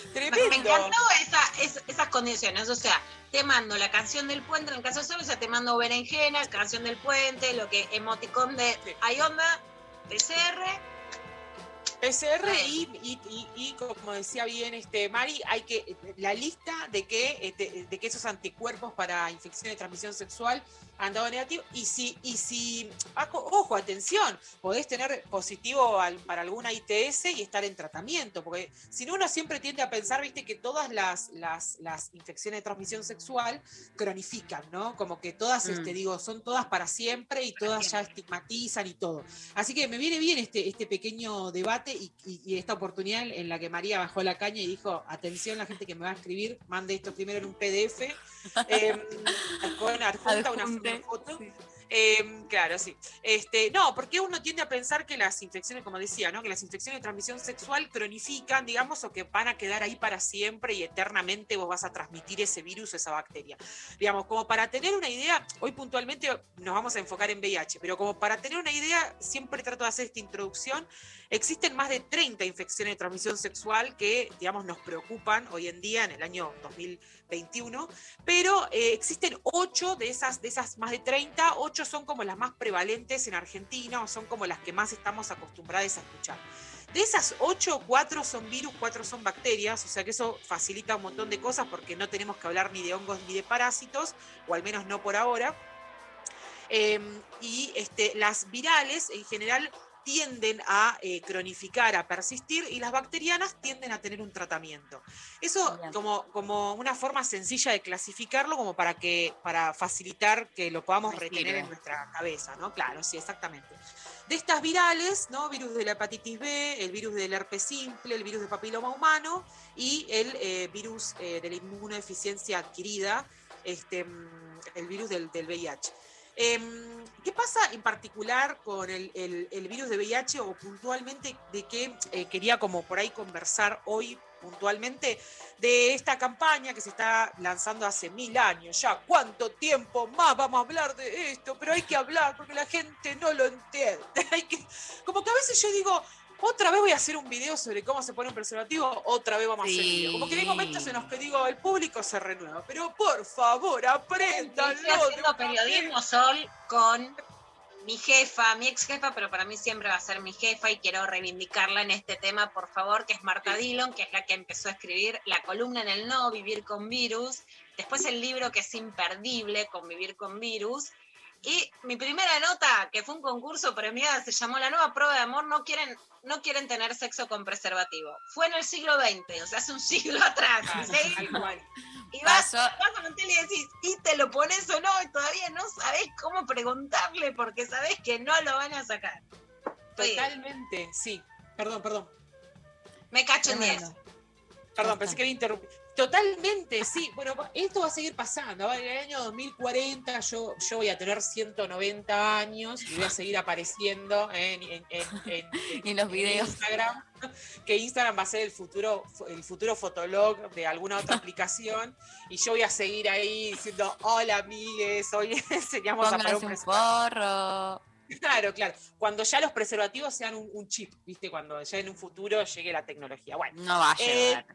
Me, Tremendo. me encantó esa- es- esas condiciones, o sea, te mando la canción del puente, en el caso de Sol, o sea, te mando berenjena, canción del puente, lo que emoticón de hay onda, PCR, PCR y, y, y- y, como decía bien este Mari, hay que la lista de que este, de que esos anticuerpos para infección de transmisión sexual han dado negativo y si y si ojo atención podés tener positivo al- para alguna ITS y estar en tratamiento porque si no uno siempre tiende a pensar viste que todas las las, las infecciones de transmisión sexual cronifican no como que todas Mm. este digo son todas para siempre y todas ya estigmatizan y todo. Así que me viene bien este, este pequeño debate y, y- y esta oportunidad en la que María bajó la caña y dijo, atención la gente que me va a escribir, mande esto primero en un PDF, [LAUGHS] eh, con adjunta una, una foto. Eh, claro, sí. Este, no, porque uno tiende a pensar que las infecciones, como decía, ¿no? que las infecciones de transmisión sexual cronifican, digamos, o que van a quedar ahí para siempre y eternamente vos vas a transmitir ese virus o esa bacteria. Digamos, como para tener una idea, hoy puntualmente nos vamos a enfocar en VIH, pero como para tener una idea, siempre trato de hacer esta introducción. Existen más de 30 infecciones de transmisión sexual que, digamos, nos preocupan hoy en día, en el año 2021, pero eh, existen 8 de esas, de esas más de 30, 8 son como las más prevalentes en Argentina o son como las que más estamos acostumbrados a escuchar. De esas 8, 4 son virus, 4 son bacterias, o sea que eso facilita un montón de cosas porque no tenemos que hablar ni de hongos ni de parásitos, o al menos no por ahora. Eh, y este, las virales en general tienden a eh, cronificar, a persistir, y las bacterianas tienden a tener un tratamiento. Eso Bien. como, como una forma sencilla de clasificarlo, como para que, para facilitar que lo podamos retener en nuestra cabeza, ¿no? Claro, sí, exactamente. De estas virales, ¿no? Virus de la hepatitis B, el virus del herpes simple, el virus de papiloma humano y el eh, virus eh, de la inmunodeficiencia adquirida, este, mm, el virus del, del VIH. Em, ¿Qué pasa en particular con el, virus de VIH o puntualmente de qué eh, quería como por ahí conversar hoy puntualmente de esta campaña que se está lanzando hace mil años ya? ¿Cuánto tiempo más vamos a hablar de esto? Pero hay que hablar porque la gente no lo entiende. [LAUGHS] Como que a veces yo digo, otra vez voy a hacer un video sobre cómo se pone un preservativo, otra vez vamos a hacer video. Como que hay momentos en los que digo, el público se renueva, pero por favor, apréndanlo. Estoy haciendo periodismo sol con mi jefa, mi ex jefa, pero para mí siempre va a ser mi jefa y quiero reivindicarla en este tema, por favor, que es Marta Dillon, que es la que empezó a escribir la columna en el No, Vivir con Virus, después el libro que es imperdible, Convivir con Virus, y mi primera nota, que fue un concurso premiada, se llamó La nueva prueba de amor, no quieren, no quieren tener sexo con preservativo. Fue en el siglo XX, o sea, hace un siglo atrás. ¿sí? Y vas, vas a la tele y decís, ¿y te lo pones o no? Y todavía no sabés cómo preguntarle porque sabés que no lo van a sacar. Totalmente, sí. Perdón, perdón. Me cacho en Es 10. verdad. Perdón, pensé que había interrumpido. Totalmente, sí. Bueno, esto va a seguir pasando. En el año 2040 yo, yo voy a tener 190 años y voy a seguir apareciendo en, en- en- en- [LAUGHS] En los videos. Instagram. Que Instagram va a ser el futuro, el futuro fotolog de alguna otra [LAUGHS] aplicación. Y yo voy a seguir ahí diciendo, hola amigues, hoy [LAUGHS] enseñamos a un un porro. Claro, claro. Cuando ya los preservativos sean un, un chip, ¿viste? Cuando ya en un futuro llegue la tecnología. Bueno, No va a eh, llegar.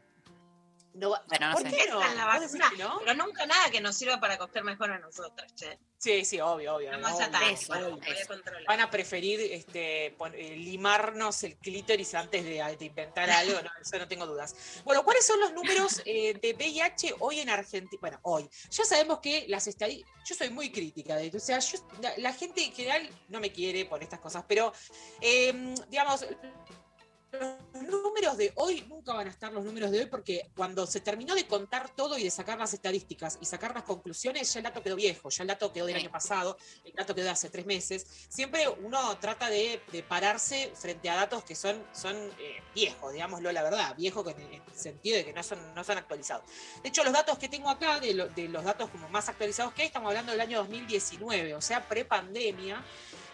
No Bueno, no ¿Por sé. qué no? Está en la ¿Vos decís basura, que no? Pero nunca nada que nos sirva para coger mejor a nosotras, che. Sí, sí, obvio, obvio. Vamos obvio, a tanto, obvio. voy a controlar. Van a preferir este, eh, limarnos el clítoris antes de, de inventar algo, no, eso no tengo dudas. Bueno, ¿cuáles son los números eh, de VIH hoy en Argentina? Bueno, hoy. Ya sabemos que las estadísticas, yo soy muy crítica de esto, o sea, yo- la, la gente en general no me quiere por estas cosas, pero eh, digamos, números de hoy nunca van a estar los números de hoy porque cuando se terminó de contar todo y de sacar las estadísticas y sacar las conclusiones, ya el dato quedó viejo, ya el dato quedó del año pasado, el dato quedó de hace tres meses. Siempre uno trata de, de pararse frente a datos que son, son eh, viejos, digámoslo la verdad, viejos en el sentido de que no son, no son actualizados. De hecho, los datos que tengo acá, de, lo- de los datos como más actualizados que hay, estamos hablando del año 2019, o sea, prepandemia.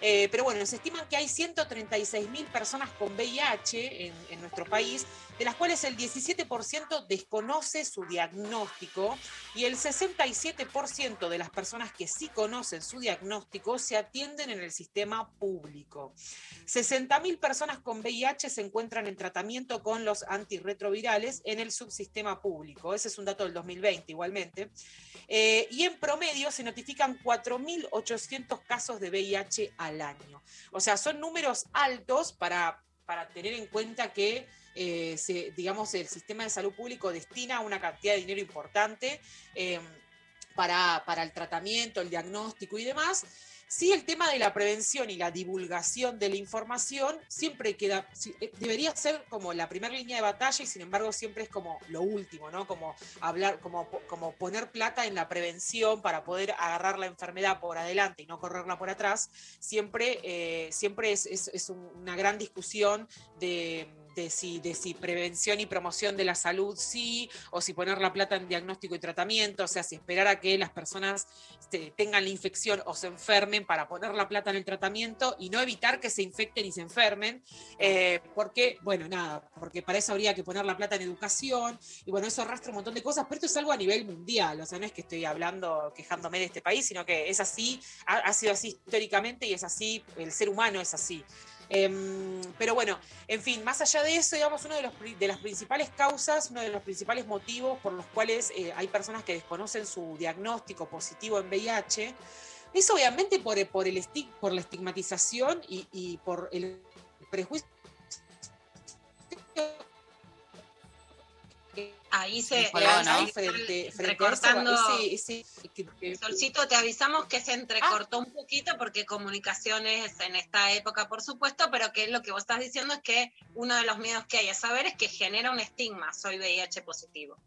Eh, pero bueno, se estiman que hay 136 mil personas con VIH en, en nuestro país, de las cuales el 17% desconoce su diagnóstico y el 67% de las personas que sí conocen su diagnóstico se atienden en el sistema público. 60 mil personas con VIH se encuentran en tratamiento con los antirretrovirales en el subsistema público. Ese es un dato del 2020 igualmente. Eh, y en promedio se notifican 4.800 casos de VIH al año. O sea, son números altos para, para tener en cuenta que, eh, digamos, el sistema de salud público destina una cantidad de dinero importante eh, para, para el tratamiento, el diagnóstico y demás. Sí, el tema de la prevención y la divulgación de la información siempre queda, eh, debería ser como la primera línea de batalla y sin embargo siempre es como lo último, ¿no? Como hablar, como, como poner plata en la prevención para poder agarrar la enfermedad por adelante y no correrla por atrás, siempre, siempre es, es- es un- una gran discusión de, de si, de si prevención y promoción de la salud sí, o si poner la plata en diagnóstico y tratamiento, o sea, si esperar a que las personas este, tengan la infección o se enfermen para poner la plata en el tratamiento y no evitar que se infecten y se enfermen, eh, porque, bueno, nada, porque para eso habría que poner la plata en educación, y bueno, eso arrastra un montón de cosas, pero esto es algo a nivel mundial, o sea, no es que estoy hablando, quejándome de este país, sino que es así, ha, ha sido así históricamente y es así, el ser humano es así. Em, pero bueno, en fin, más allá de eso, digamos, una de, los de las principales causas, uno de los principales motivos por los cuales eh, hay personas que desconocen su diagnóstico positivo en VIH, es obviamente por, por, el por la estigmatización y por el prejuicio. Ahí se. que ahí hay se- frente, frente a recortando- ese- ese- ese- que- que- Solcito, te avisamos que se entrecortó un poquito porque comunicaciones en esta época, por supuesto, pero que lo que vos estás diciendo es que uno de los miedos que hay a saber es que genera un estigma, soy VIH positivo.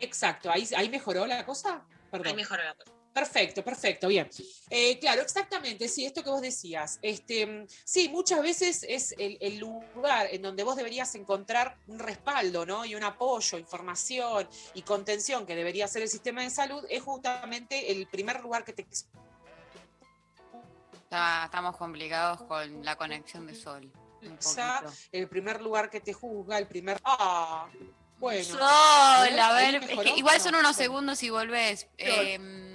Exacto, ahí, ahí mejoró la cosa. Perdón. Ahí mejoró la cosa. Perfecto, perfecto, bien. Eh, claro, exactamente, sí, esto que vos decías. Este, sí, muchas veces es el, el lugar en donde vos deberías encontrar un respaldo, ¿no? Y un apoyo, información y contención que debería ser el sistema de salud, es justamente el primer lugar que te Está- estamos complicados con la conexión de sol. Un el primer lugar que te juzga, el primer. ¡Ah! Bueno. Sol, a ver, es mejoró. que igual son No, unos segundos y volvés. Em,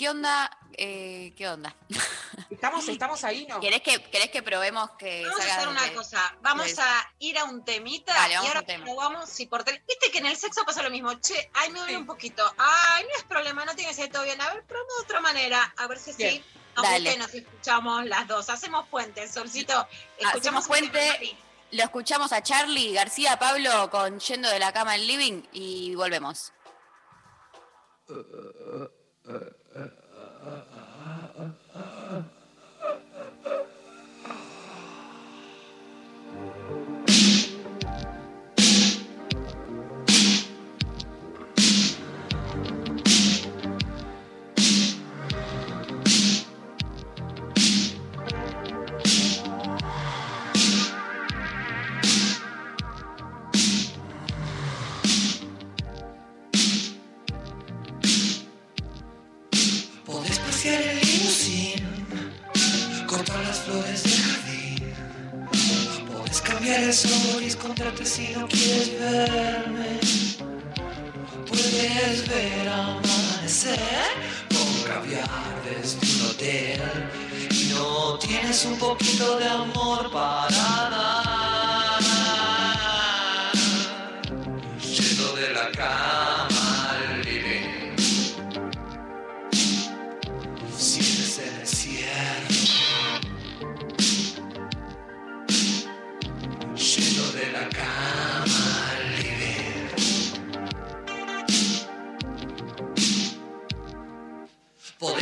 ¿Qué onda? Eh, ¿Qué onda? [LAUGHS] Estamos, estamos ahí, ¿no? ¿Querés que, querés que probemos que Vamos a hacer una cosa, vamos a ir a un temita Dale, y ahora probamos si por tele- Viste que en el sexo pasa lo mismo, che, ay, me duele un poquito, ay, no es problema, no tiene que ser todo bien, a ver, probamos de otra manera, a ver si Bien. sí. Nos Dale. nos escuchamos las dos. Hacemos puente, Solcito. Hacemos Escuchamos puente, lo escuchamos a Charlie García Pablo con Yendo de la cama al living y volvemos. Podés si no quieres verme. Puedes ver amanecer con caviar desde un hotel. Y no tienes un poquito de amor para dar.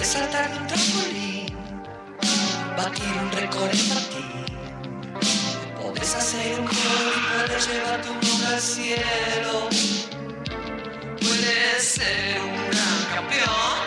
Saltar de un trampolín Batir un récord en patín Podés hacer un gol y poder llevar tu mundo al cielo. Puedes ser un gran campeón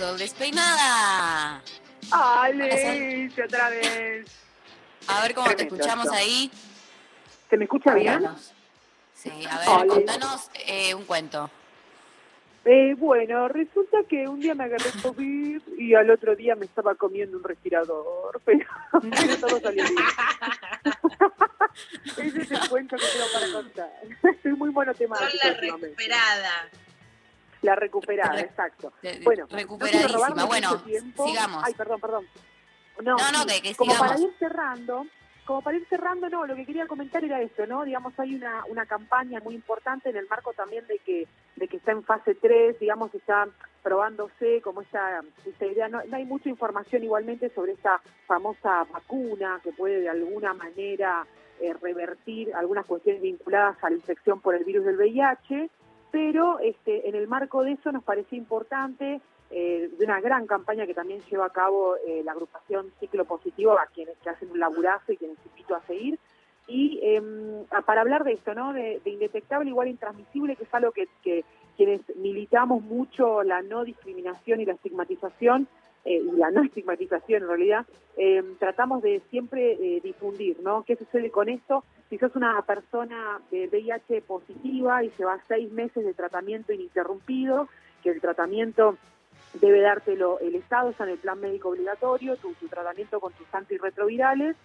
Sol Despeinada. ¡Ale! otra vez. A ver cómo te escuchamos esto. ahí. ¿Se me escucha bien? Sí, a ver, Ale. contanos eh, un cuento. Eh, bueno, resulta que un día me agarré COVID y al otro día me estaba comiendo un respirador, [LAUGHS] pero, pero todo salió bien. [LAUGHS] Ese es el cuento que tengo para contar. [LAUGHS] Estoy muy monotemática Son la recuperada. La recuperada, exacto. Bueno, no recuperadísima. robarme Bueno, sigamos. Ay, perdón, perdón. No, No, no, que- que como sigamos. para ir cerrando, como para ir cerrando, no, lo que quería comentar era esto, ¿no? Digamos, hay una, una campaña muy importante en el marco también de que de que está en fase 3, digamos, está probándose como esta, esta idea. No, no hay mucha información igualmente sobre esta famosa vacuna que puede de alguna manera eh, revertir algunas cuestiones vinculadas a la infección por el virus del VIH. Pero este, en el marco de eso nos parecía importante, eh, de una gran campaña que también lleva a cabo eh, la agrupación Ciclo Positivo, a quienes hacen un laburazo y quienes invito a seguir, y a- para hablar de esto, ¿no? De, de indetectable igual intransmisible, que es algo que, quienes militamos mucho la no discriminación y la estigmatización, eh, y la no estigmatización en realidad, em, tratamos de siempre eh, difundir, ¿no? ¿Qué sucede con esto? Si sos una persona de VIH positiva y llevas seis meses de tratamiento ininterrumpido, que el tratamiento debe dártelo el Estado, está en el plan médico obligatorio, tu, tu tratamiento con tus antirretrovirales.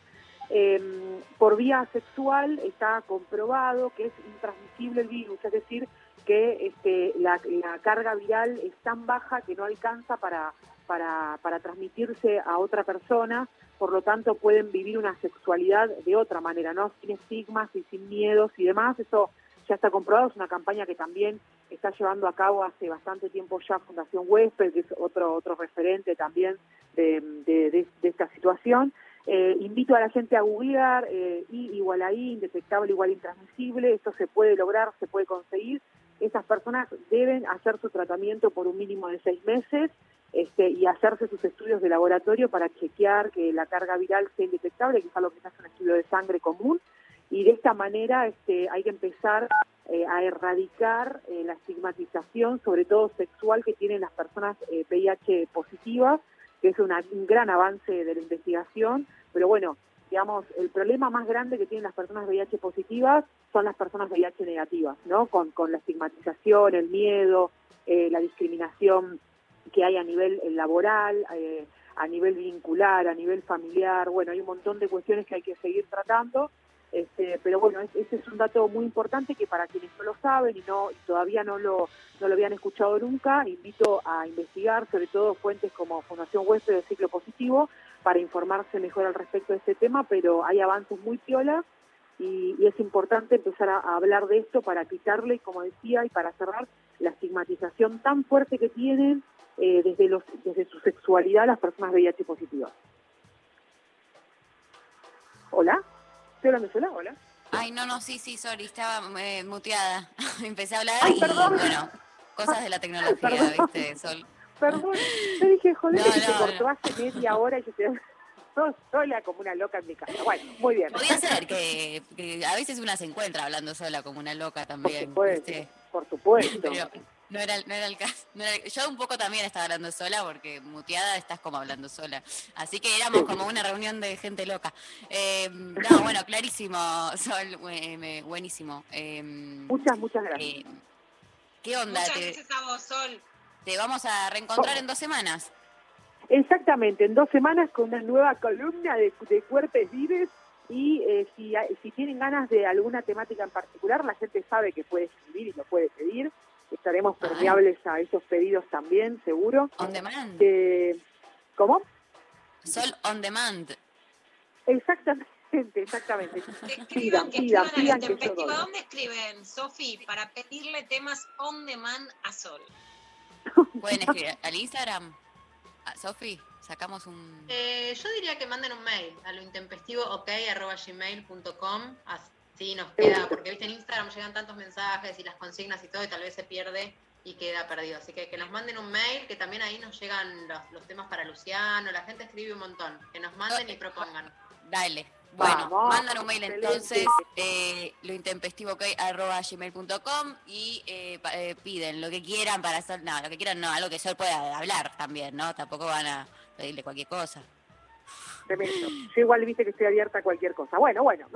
Eh, por vía sexual está comprobado que es intransmisible el virus, es decir, que este, la, carga viral es tan baja que no alcanza para transmitirse a otra persona, por lo tanto pueden vivir una sexualidad de otra manera, ¿no? Sin estigmas y sin miedos y demás, eso ya está comprobado, es una campaña que también está llevando a cabo hace bastante tiempo ya Fundación Huésped, que es otro, otro referente también de, de- esta situación. Eh, invito a la gente a googlear eh, igual a I, indetectable igual intransmisible, esto se puede lograr, se puede conseguir. Esas personas deben hacer su tratamiento por un mínimo de seis meses este, y hacerse sus estudios de laboratorio para chequear que la carga viral sea indetectable, que es algo que se hace un estudio de sangre común. Y de esta manera este, hay que empezar eh, a erradicar eh, la estigmatización, sobre todo sexual, que tienen las personas eh, VIH positivas, que es un gran avance de la investigación, pero bueno, digamos, el problema más grande que tienen las personas VIH positivas son las personas VIH negativas, ¿no? Con, la estigmatización, el miedo, eh, la discriminación que hay a nivel eh, laboral, eh, a nivel vincular, a nivel familiar, bueno, hay un montón de cuestiones que hay que seguir tratando, este, pero bueno, es- ese es un dato muy importante que para quienes no lo saben y no y todavía no lo, no lo habían escuchado nunca, invito a investigar, sobre todo fuentes como Fundación Huésped del Ciclo Positivo, para informarse mejor al respecto de este tema, pero hay avances muy piolas y, y es importante empezar a, a hablar de esto para quitarle, como decía, y para cerrar la estigmatización tan fuerte que tienen eh, desde, los, desde su sexualidad las personas VIH positivas. Hola, estoy hablando sola, hola. Ay, no, no, sí, sí, sorry, estaba eh, muteada. [LAUGHS] Empecé a hablar Ay, y, perdón. bueno, cosas de la tecnología, Perdón. ¿viste, Sol? [LAUGHS] Perdón, yo dije, joder, No, que se no, cortó hace media hora y [LAUGHS] yo yo sola como una loca en mi casa. Bueno, muy bien. Podía ser que, que a veces una se encuentra hablando sola como una loca también, supuesto. ¿viste? Por supuesto. Pero no era, no era el caso. no era- yo un poco también estaba hablando sola porque muteada estás como hablando sola. Así que éramos como una reunión de gente loca. Eh, no, bueno, clarísimo, [LAUGHS] Sol, me- buenísimo. Eh, Muchas, muchas gracias. eh, ¿Qué onda? Muchas Te, gracias a vos, Sol. te vamos a reencontrar en dos semanas. Exactamente, en dos semanas con una nueva columna de, de Cuerpes Vives y eh, si, hay- si tienen ganas de alguna temática en particular, la gente sabe que puede escribir y lo puede pedir. Estaremos permeables a esos pedidos también, seguro. On demand. Eh, ¿Cómo? Sol on demand. Exactamente, exactamente. [LAUGHS] Escriban, Pidan, que pidan, escriban al pidan que yo intempestivo. doy. ¿A dónde escriben, Sofi, para pedirle temas on demand a Sol? Pueden escribir al Instagram. Ah, Sofi, sacamos un. Eh, yo diría que manden un mail a lo intempestivo gmail.com así nos queda, porque viste en Instagram llegan tantos mensajes y las consignas y todo y tal vez se pierde y queda perdido. Así que que nos manden un mail, que también ahí nos llegan los, los temas para Luciano, la gente escribe un montón, que nos manden y propongan. Dale. Bueno, Vamos, mandan un mail excelente. entonces, eh, lo intempestivo arroba gmail.com y eh, pa- eh, piden lo que quieran para hacer, no, lo que quieran no, algo que Sol pueda hablar también, ¿no? Tampoco van a pedirle cualquier cosa. Tremendo. Yo igual viste que estoy abierta a cualquier cosa. Bueno, bueno.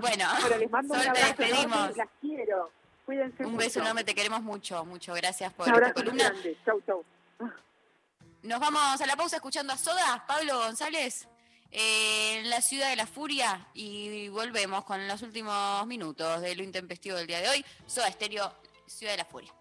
Bueno, [LAUGHS] Pero les mando un abrazo despedimos. las quiero. Cuídense Un mucho. beso enorme, te queremos mucho, mucho. Gracias por Un esta columna. grande. Chau, chau. Nos vamos a la pausa escuchando a Soda, Pablo González, eh, en la ciudad de la furia y volvemos con los últimos minutos de lo intempestivo del día de hoy. Soda Estéreo, Ciudad de la Furia.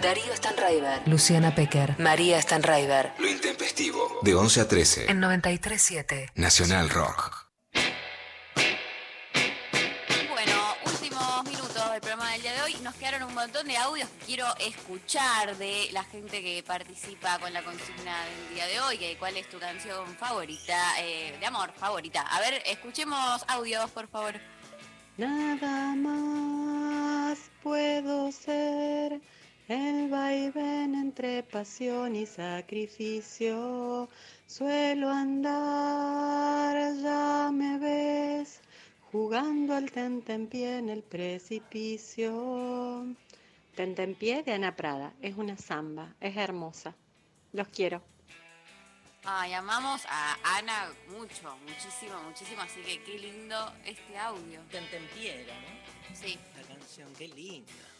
Darío Stanraiver, Luciana Pecker, María Stanraiver. Lo intempestivo. De 11 a 13. En 93.7. Nacional Rock. Bueno, últimos minutos del programa del día de hoy. Nos quedaron un montón de audios que quiero escuchar de la gente que participa con la consigna del día de hoy. ¿Cuál es tu canción favorita? Eh, de amor, favorita. A ver, escuchemos audios, por favor. Nada más puedo ser el vaivén entre pasión y sacrificio. Suelo andar, ya me ves, jugando al tentempié en el precipicio. Tentempié de Ana Prada, es una samba, es hermosa. Los quiero. Ay, amamos a Ana mucho, muchísimo, muchísimo, así que qué lindo este audio. Tentempiera, ¿no? Sí. La canción, qué linda.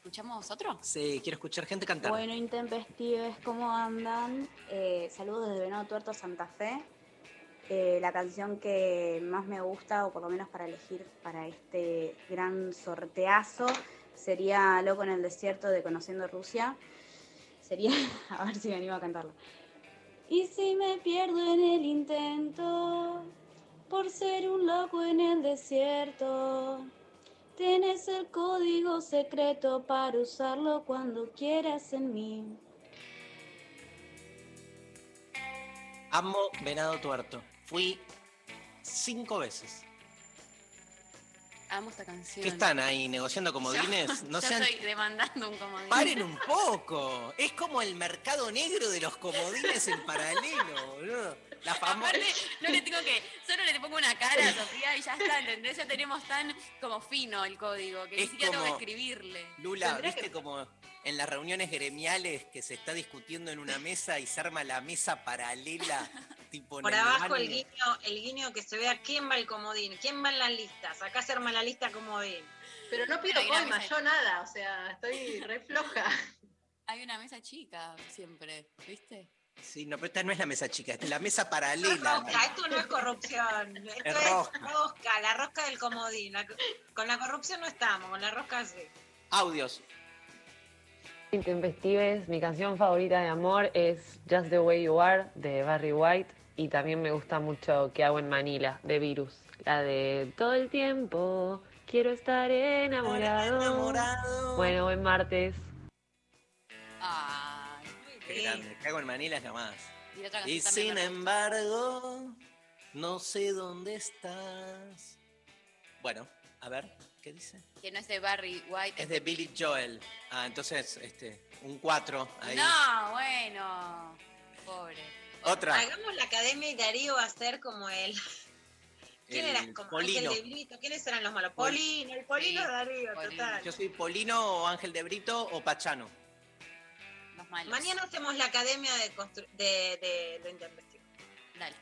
¿Escuchamos otro? Sí, quiero escuchar gente cantar. Bueno, intempestives, ¿cómo andan? Eh, saludos desde Venado Tuerto, Santa Fe. Eh, la canción que más me gusta, o por lo menos para elegir para este gran sorteazo, sería Loco en el Desierto de Conociendo Rusia. Sería, [LAUGHS] a ver si me animo a cantarlo. Y si me pierdo en el intento, por ser un loco en el desierto, tienes el código secreto para usarlo cuando quieras en mí. Amo Venado Tuerto. Fui cinco veces. Amo esta canción. ¿Qué están ahí negociando comodines? Yo, No yo sean... estoy demandando un comodín. Paren un poco. Es como el mercado negro de los comodines en paralelo, boludo. La famosa. Aparte, no le tengo que, solo le pongo una cara a Sofía y ya está, ¿entendés? Ya tenemos tan como fino el código que ni Es siquiera tengo que como- escribirle. Lula, ¿viste como en las reuniones gremiales que se está discutiendo en una mesa y se arma la mesa paralela? Tipo Por abajo el guiño, el guiño que se vea quién va al comodín, quién va en las listas. Acá se arma la lista comodín. Pero no pido coima, yo nada, o sea, estoy re floja. Hay una mesa chica siempre, ¿viste? Sí, no, pero esta no es la mesa chica, esta es la mesa paralela. Rosca, esto no es corrupción. [LAUGHS] Esto Es es rosca. rosca, la rosca del comodín. La- con la corrupción no estamos, con la rosca sí. Audios. Intempestives, mi canción favorita de amor es Just the Way You Are de Barry White y también me gusta mucho ¿Qué hago en Manila de Virus, la de todo el tiempo quiero estar enamorado. Bueno, buen martes. Ay, Qué grande, cago en Manila es la más. y Y sin embargo, no sé dónde estás. Bueno, a ver, ¿qué dice? Que no es de Barry White. Es de Billy Joel. Ah, entonces, este, un 4 ahí. No, bueno. Pobre. Otra. Hagamos la academia y Darío va a ser como él. [LAUGHS] ¿Quién El era? Como Polino. Ángel de Brito. ¿Quiénes eran los malos? Pol- Polino, el Polino de Darío, total. Yo soy Polino o Ángel de Brito o Pachano. Los malos. Mañana hacemos la academia de, constru- de, de lo intempestivo. Dale.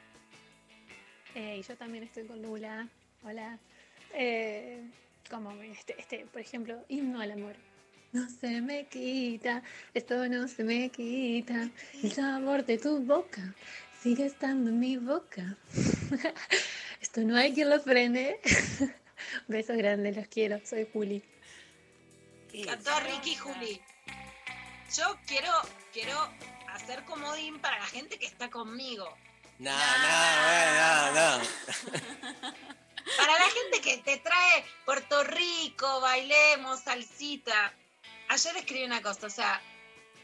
Eh, y yo también estoy con Lula. Hola. Eh, como este, este, por ejemplo, himno al amor. No se me quita, esto no se me quita. El sabor de tu boca sigue estando en mi boca. [LAUGHS] esto no hay quien lo frene. [LAUGHS] Besos grandes, los quiero. Soy Juli. Cantó a Ricky y Juli. Yo quiero, quiero hacer comodín para la gente que está conmigo. No, no, no, no. Para la gente que te trae Puerto Rico, bailemos, salsita. Ayer escribí una cosa, o sea,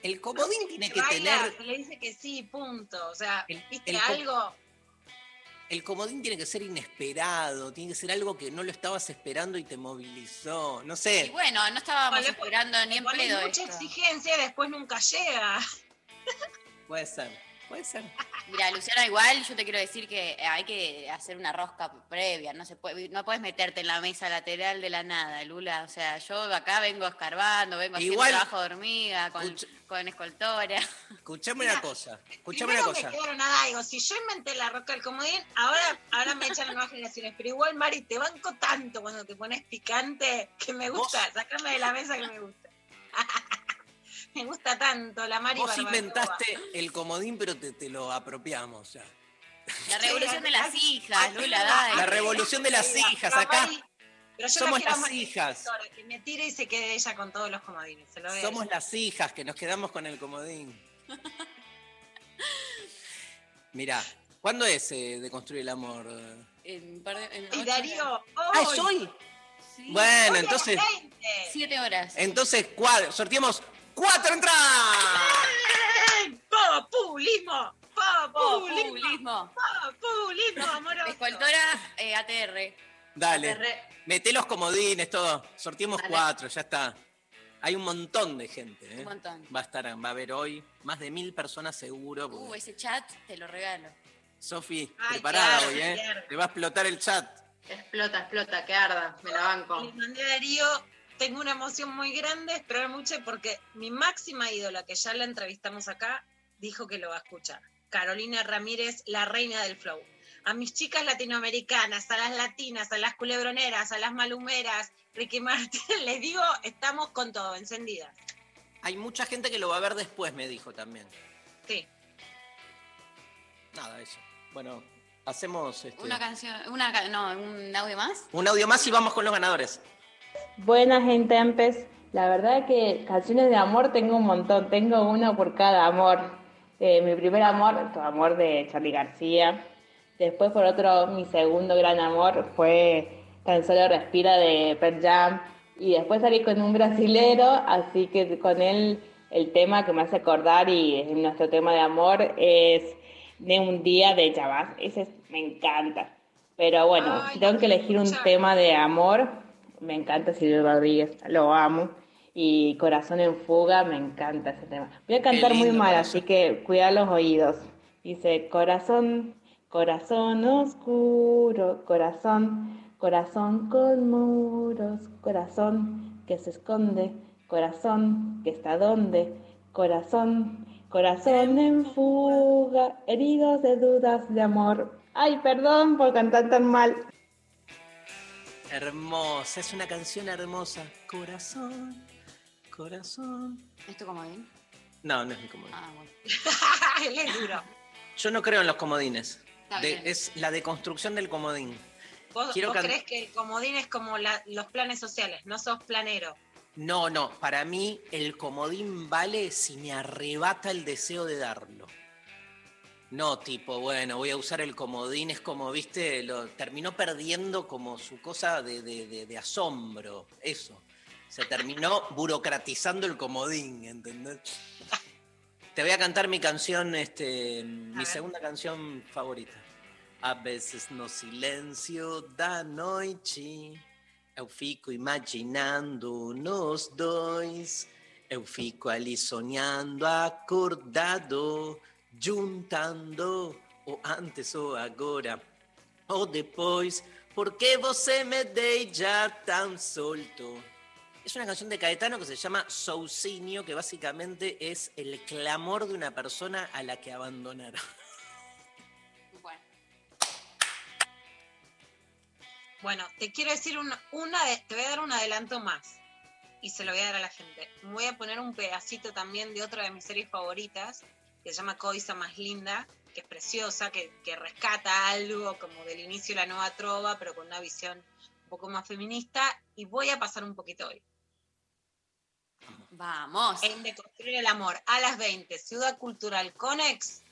El comodín tiene que baila, tener. se le dice que sí, punto. O sea, viste el algo. El comodín tiene que ser inesperado, tiene que ser algo que no lo estabas esperando y te movilizó. No Y sé. bueno, no estábamos Le pon- esperando ni en pedo mucha esto. exigencia y después nunca llega. Puede ser, puede ser. Mira, Luciana, igual yo te quiero decir que hay que hacer una rosca previa, no se puede, no puedes meterte en la mesa lateral de la nada, Lula. O sea, yo acá vengo escarbando, vengo haciendo Igual- trabajo de hormiga, con, con escoltora. Escuchame una cosa, escuchame una cosa. nada, digo, si yo inventé la roca del comodín, ahora, ahora me echan las nuevas generaciones. Pero igual, Mari, te banco tanto cuando te pones picante que me gusta, sacame de la mesa que me gusta. [LAUGHS] [LAUGHS] me gusta tanto la Mari Vos Barbacoa. inventaste el comodín, pero te, te lo apropiamos ya. La revolución de las hijas, Ay, Lula, ay, dale. La revolución de las hijas, acá Mari- pero yo somos las hijas. Que me tire y se quede ella con todos los comodines. Se lo ve a Somos ella. las hijas que nos quedamos con el comodín. [LAUGHS] Mirá, ¿cuándo es eh, de construir el amor? En par de- en Y ocho Darío, horas. Ah, ¿es hoy? Sí. Bueno, Hoy entonces, las 20. Siete horas. entonces cuatro, sorteamos cuatro entradas. ¡Populismo! ¡Populismo! Populismo. ¡Populismo, amoroso! Escoltora eh, ATR. Dale, mete los comodines, todo. Sorteamos Dale. cuatro, ya está. Hay un montón de gente. ¿eh? Un montón. Va a estar, va a haber hoy más de mil personas seguro. porque- Uh, ese chat te lo regalo. Sofi, preparada claro, hoy, ¿eh? Te va a explotar el chat. Explota, explota, que arda, me la banco. Le mandé a Darío, tengo una emoción muy grande, esperar mucho porque mi máxima ídola, que ya la entrevistamos acá, dijo que lo va a escuchar. Carolina Ramírez, la reina del flow. A mis chicas latinoamericanas, a las latinas, a las culebroneras, a las malumeras, Ricky Martin, [LAUGHS] les digo, estamos con todo, encendidas. Hay mucha gente que lo va a ver después, me dijo también. Sí. Nada, eso. Bueno, hacemos este, Una canción, una, no, un audio más. un audio más y vamos con los ganadores. Buena gente, Empes. La verdad que canciones de amor tengo un montón. Tengo una por cada amor. Eh, mi primer amor, tu amor de Charlie García. Después, por otro, mi segundo gran amor fue Tan solo respira de Pearl Jam. Y después salí con un brasilero, así que con él el tema que me hace acordar y es nuestro tema de amor es de un día de Chavas. Ese es- me encanta. Pero bueno, si tengo que elegir un tema de amor, me encanta Silvio Rodríguez, lo amo. Y Corazón en Fuga, me encanta ese tema. Voy a cantar muy mal, así que cuida los oídos. Dice, corazón, corazón oscuro, corazón, corazón con muros, corazón que se esconde, corazón que está donde, corazón, corazón en fuga, heridos de dudas de amor. Ay, perdón por cantar tan mal. Hermosa, es una canción hermosa. Corazón, corazón. ¿Es tu comodín? No, no es mi comodín. Ah, bueno. [LAUGHS] Él es duro. Yo no creo en los comodines. De- es la deconstrucción del comodín. ¿Vos, Quiero vos can- crees que el comodín es como la- los planes sociales? No sos planero. No, no, para mí el comodín vale si me arrebata el deseo de darlo. No, tipo, bueno, voy a usar el comodín, es como, viste, lo terminó perdiendo como su cosa de, de- de- de asombro, eso. Se terminó burocratizando el comodín, ¿entendés? Te voy a cantar mi canción, este, mi ver. segunda canción favorita. A veces no silencio da noite, eu fico imaginando nós dois, eu fico ali sonhando acordado, juntando o antes ou agora ou depois, porque você me deixa tão solto. Es una canción de Caetano que se llama Sousinho, que básicamente es el clamor de una persona a la que abandonaron. Bueno. Bueno, te quiero decir una, una te voy a dar un adelanto más y se lo voy a dar a la gente. Voy a poner un pedacito también de otra de mis series favoritas que se llama Coisa más linda, que es preciosa, que, que rescata algo como del inicio de la nueva trova, pero con una visión un poco más feminista y voy a pasar un poquito hoy. Vamos. En De Construir el Amor, a las 20, Ciudad Cultural Conex,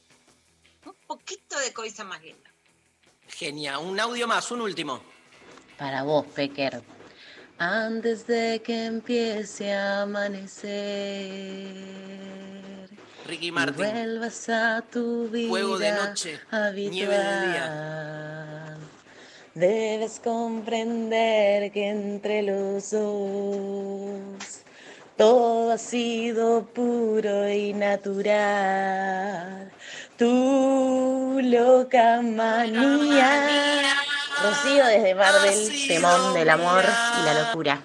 un poquito de Coisa más linda. Genial. Un audio más, un último. Para vos, Pecker. Antes de que empiece a amanecer Ricky Martin. vuelvas a tu vida Fuego de noche, nieve de día. Debes comprender que entre los dos todo ha sido puro y natural. Tu loca manía. Rocío desde Marvel, temón del amor y la locura.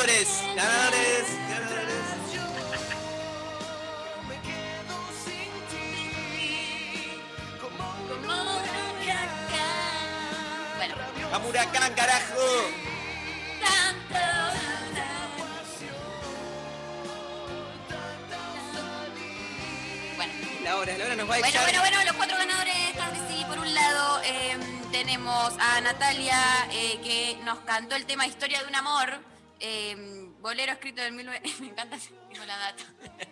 Ganadores, ganadores, ganadores. Bueno. ¡Vamos, huracán, carajo! Bueno. La hora, la hora nos va a Bueno, echar. bueno, bueno, los cuatro ganadores, que sí. Por un lado, eh, tenemos a Natalia, eh, que nos cantó el tema Historia de un amor. Eh, bolero escrito del 19... [LAUGHS] Me encanta, tengo la data.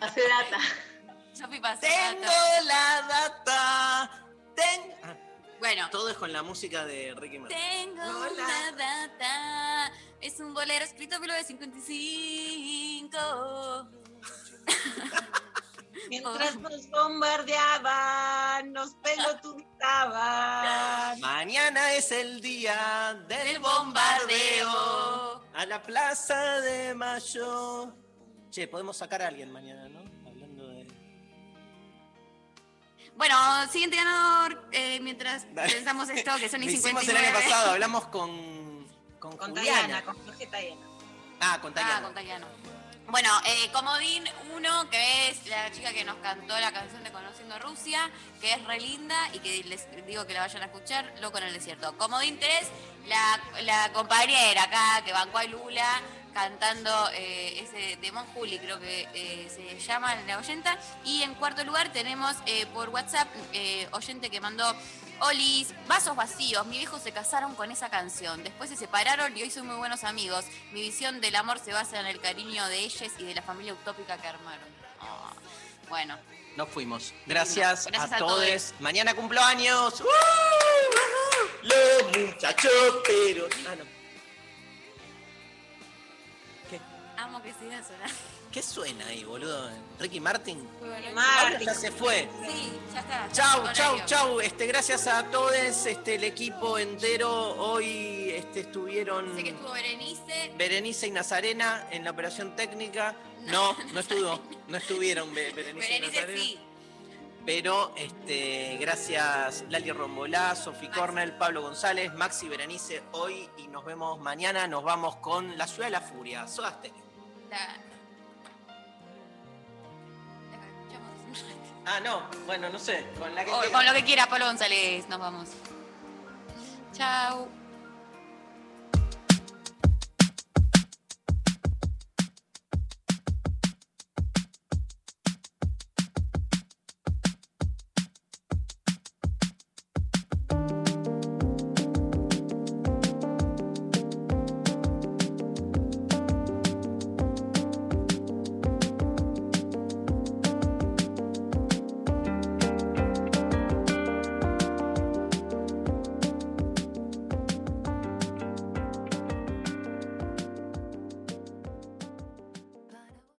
Hace data. [LAUGHS] Sofi pasó Tengo data. la data. Ten- Ah, Bueno. Todo es con la música de Ricky Martin. Tengo la data. Es un bolero escrito en 1955. [LAUGHS] Mientras nos bombardeaban, nos pelotudizaban. Mañana es el día del bombardeo a la Plaza de Mayo. Che, podemos sacar a alguien mañana, ¿no? Hablando de. Bueno, siguiente ganador, eh, mientras Dale. pensamos esto, que son [LAUGHS] Lo y hicimos 59. el año pasado, hablamos con, con, Con Juliana. Tayana, con Jorge Tayana. Ah, con Tayana. Ah, con Tayana. Bueno, eh, Comodín 1, que es la chica que nos cantó la canción de Conociendo Rusia, que es re linda y que les digo que la vayan a escuchar, Loco en el Desierto. Comodín 3, la, la compañera acá que bancó a Lula cantando eh, ese de Mon Juli, creo que eh, se llama la oyenta. Y en cuarto lugar tenemos por WhatsApp oyente que mandó Olis, vasos vacíos, mi viejo se casaron con esa canción, después se separaron y hoy son muy buenos amigos. Mi visión del amor se basa en el cariño de ellas y de la familia utópica que armaron. Ah, bueno, Nos fuimos. Gracias, Gracias a, a todos. todos. Mañana cumplo años. ¡Uh! Los muchachos, pero. Ah, no. amo que siga sonando. ¿Qué suena ahí, boludo? ¿Ricky Martin? Martin. Ya se fue. Sí, ya está. Chau, chau, chau. Este, gracias a todos, este, el equipo entero. Hoy este, estuvieron Sé que estuvo Berenice. Berenice y Nazarena en la operación técnica. No, no estuvo, no estuvieron Be- Berenice, y Berenice Nazarena. sí. Pero este, gracias Lali Rombolá, Sofi Cornell, Pablo González, Maxi Berenice hoy y nos vemos mañana. Nos vamos con La Ciudad de la Furia. Soda Stereo. Ah, no, bueno, no sé. Con la que O- con lo que quiera, Pablo González, nos vamos. Chau.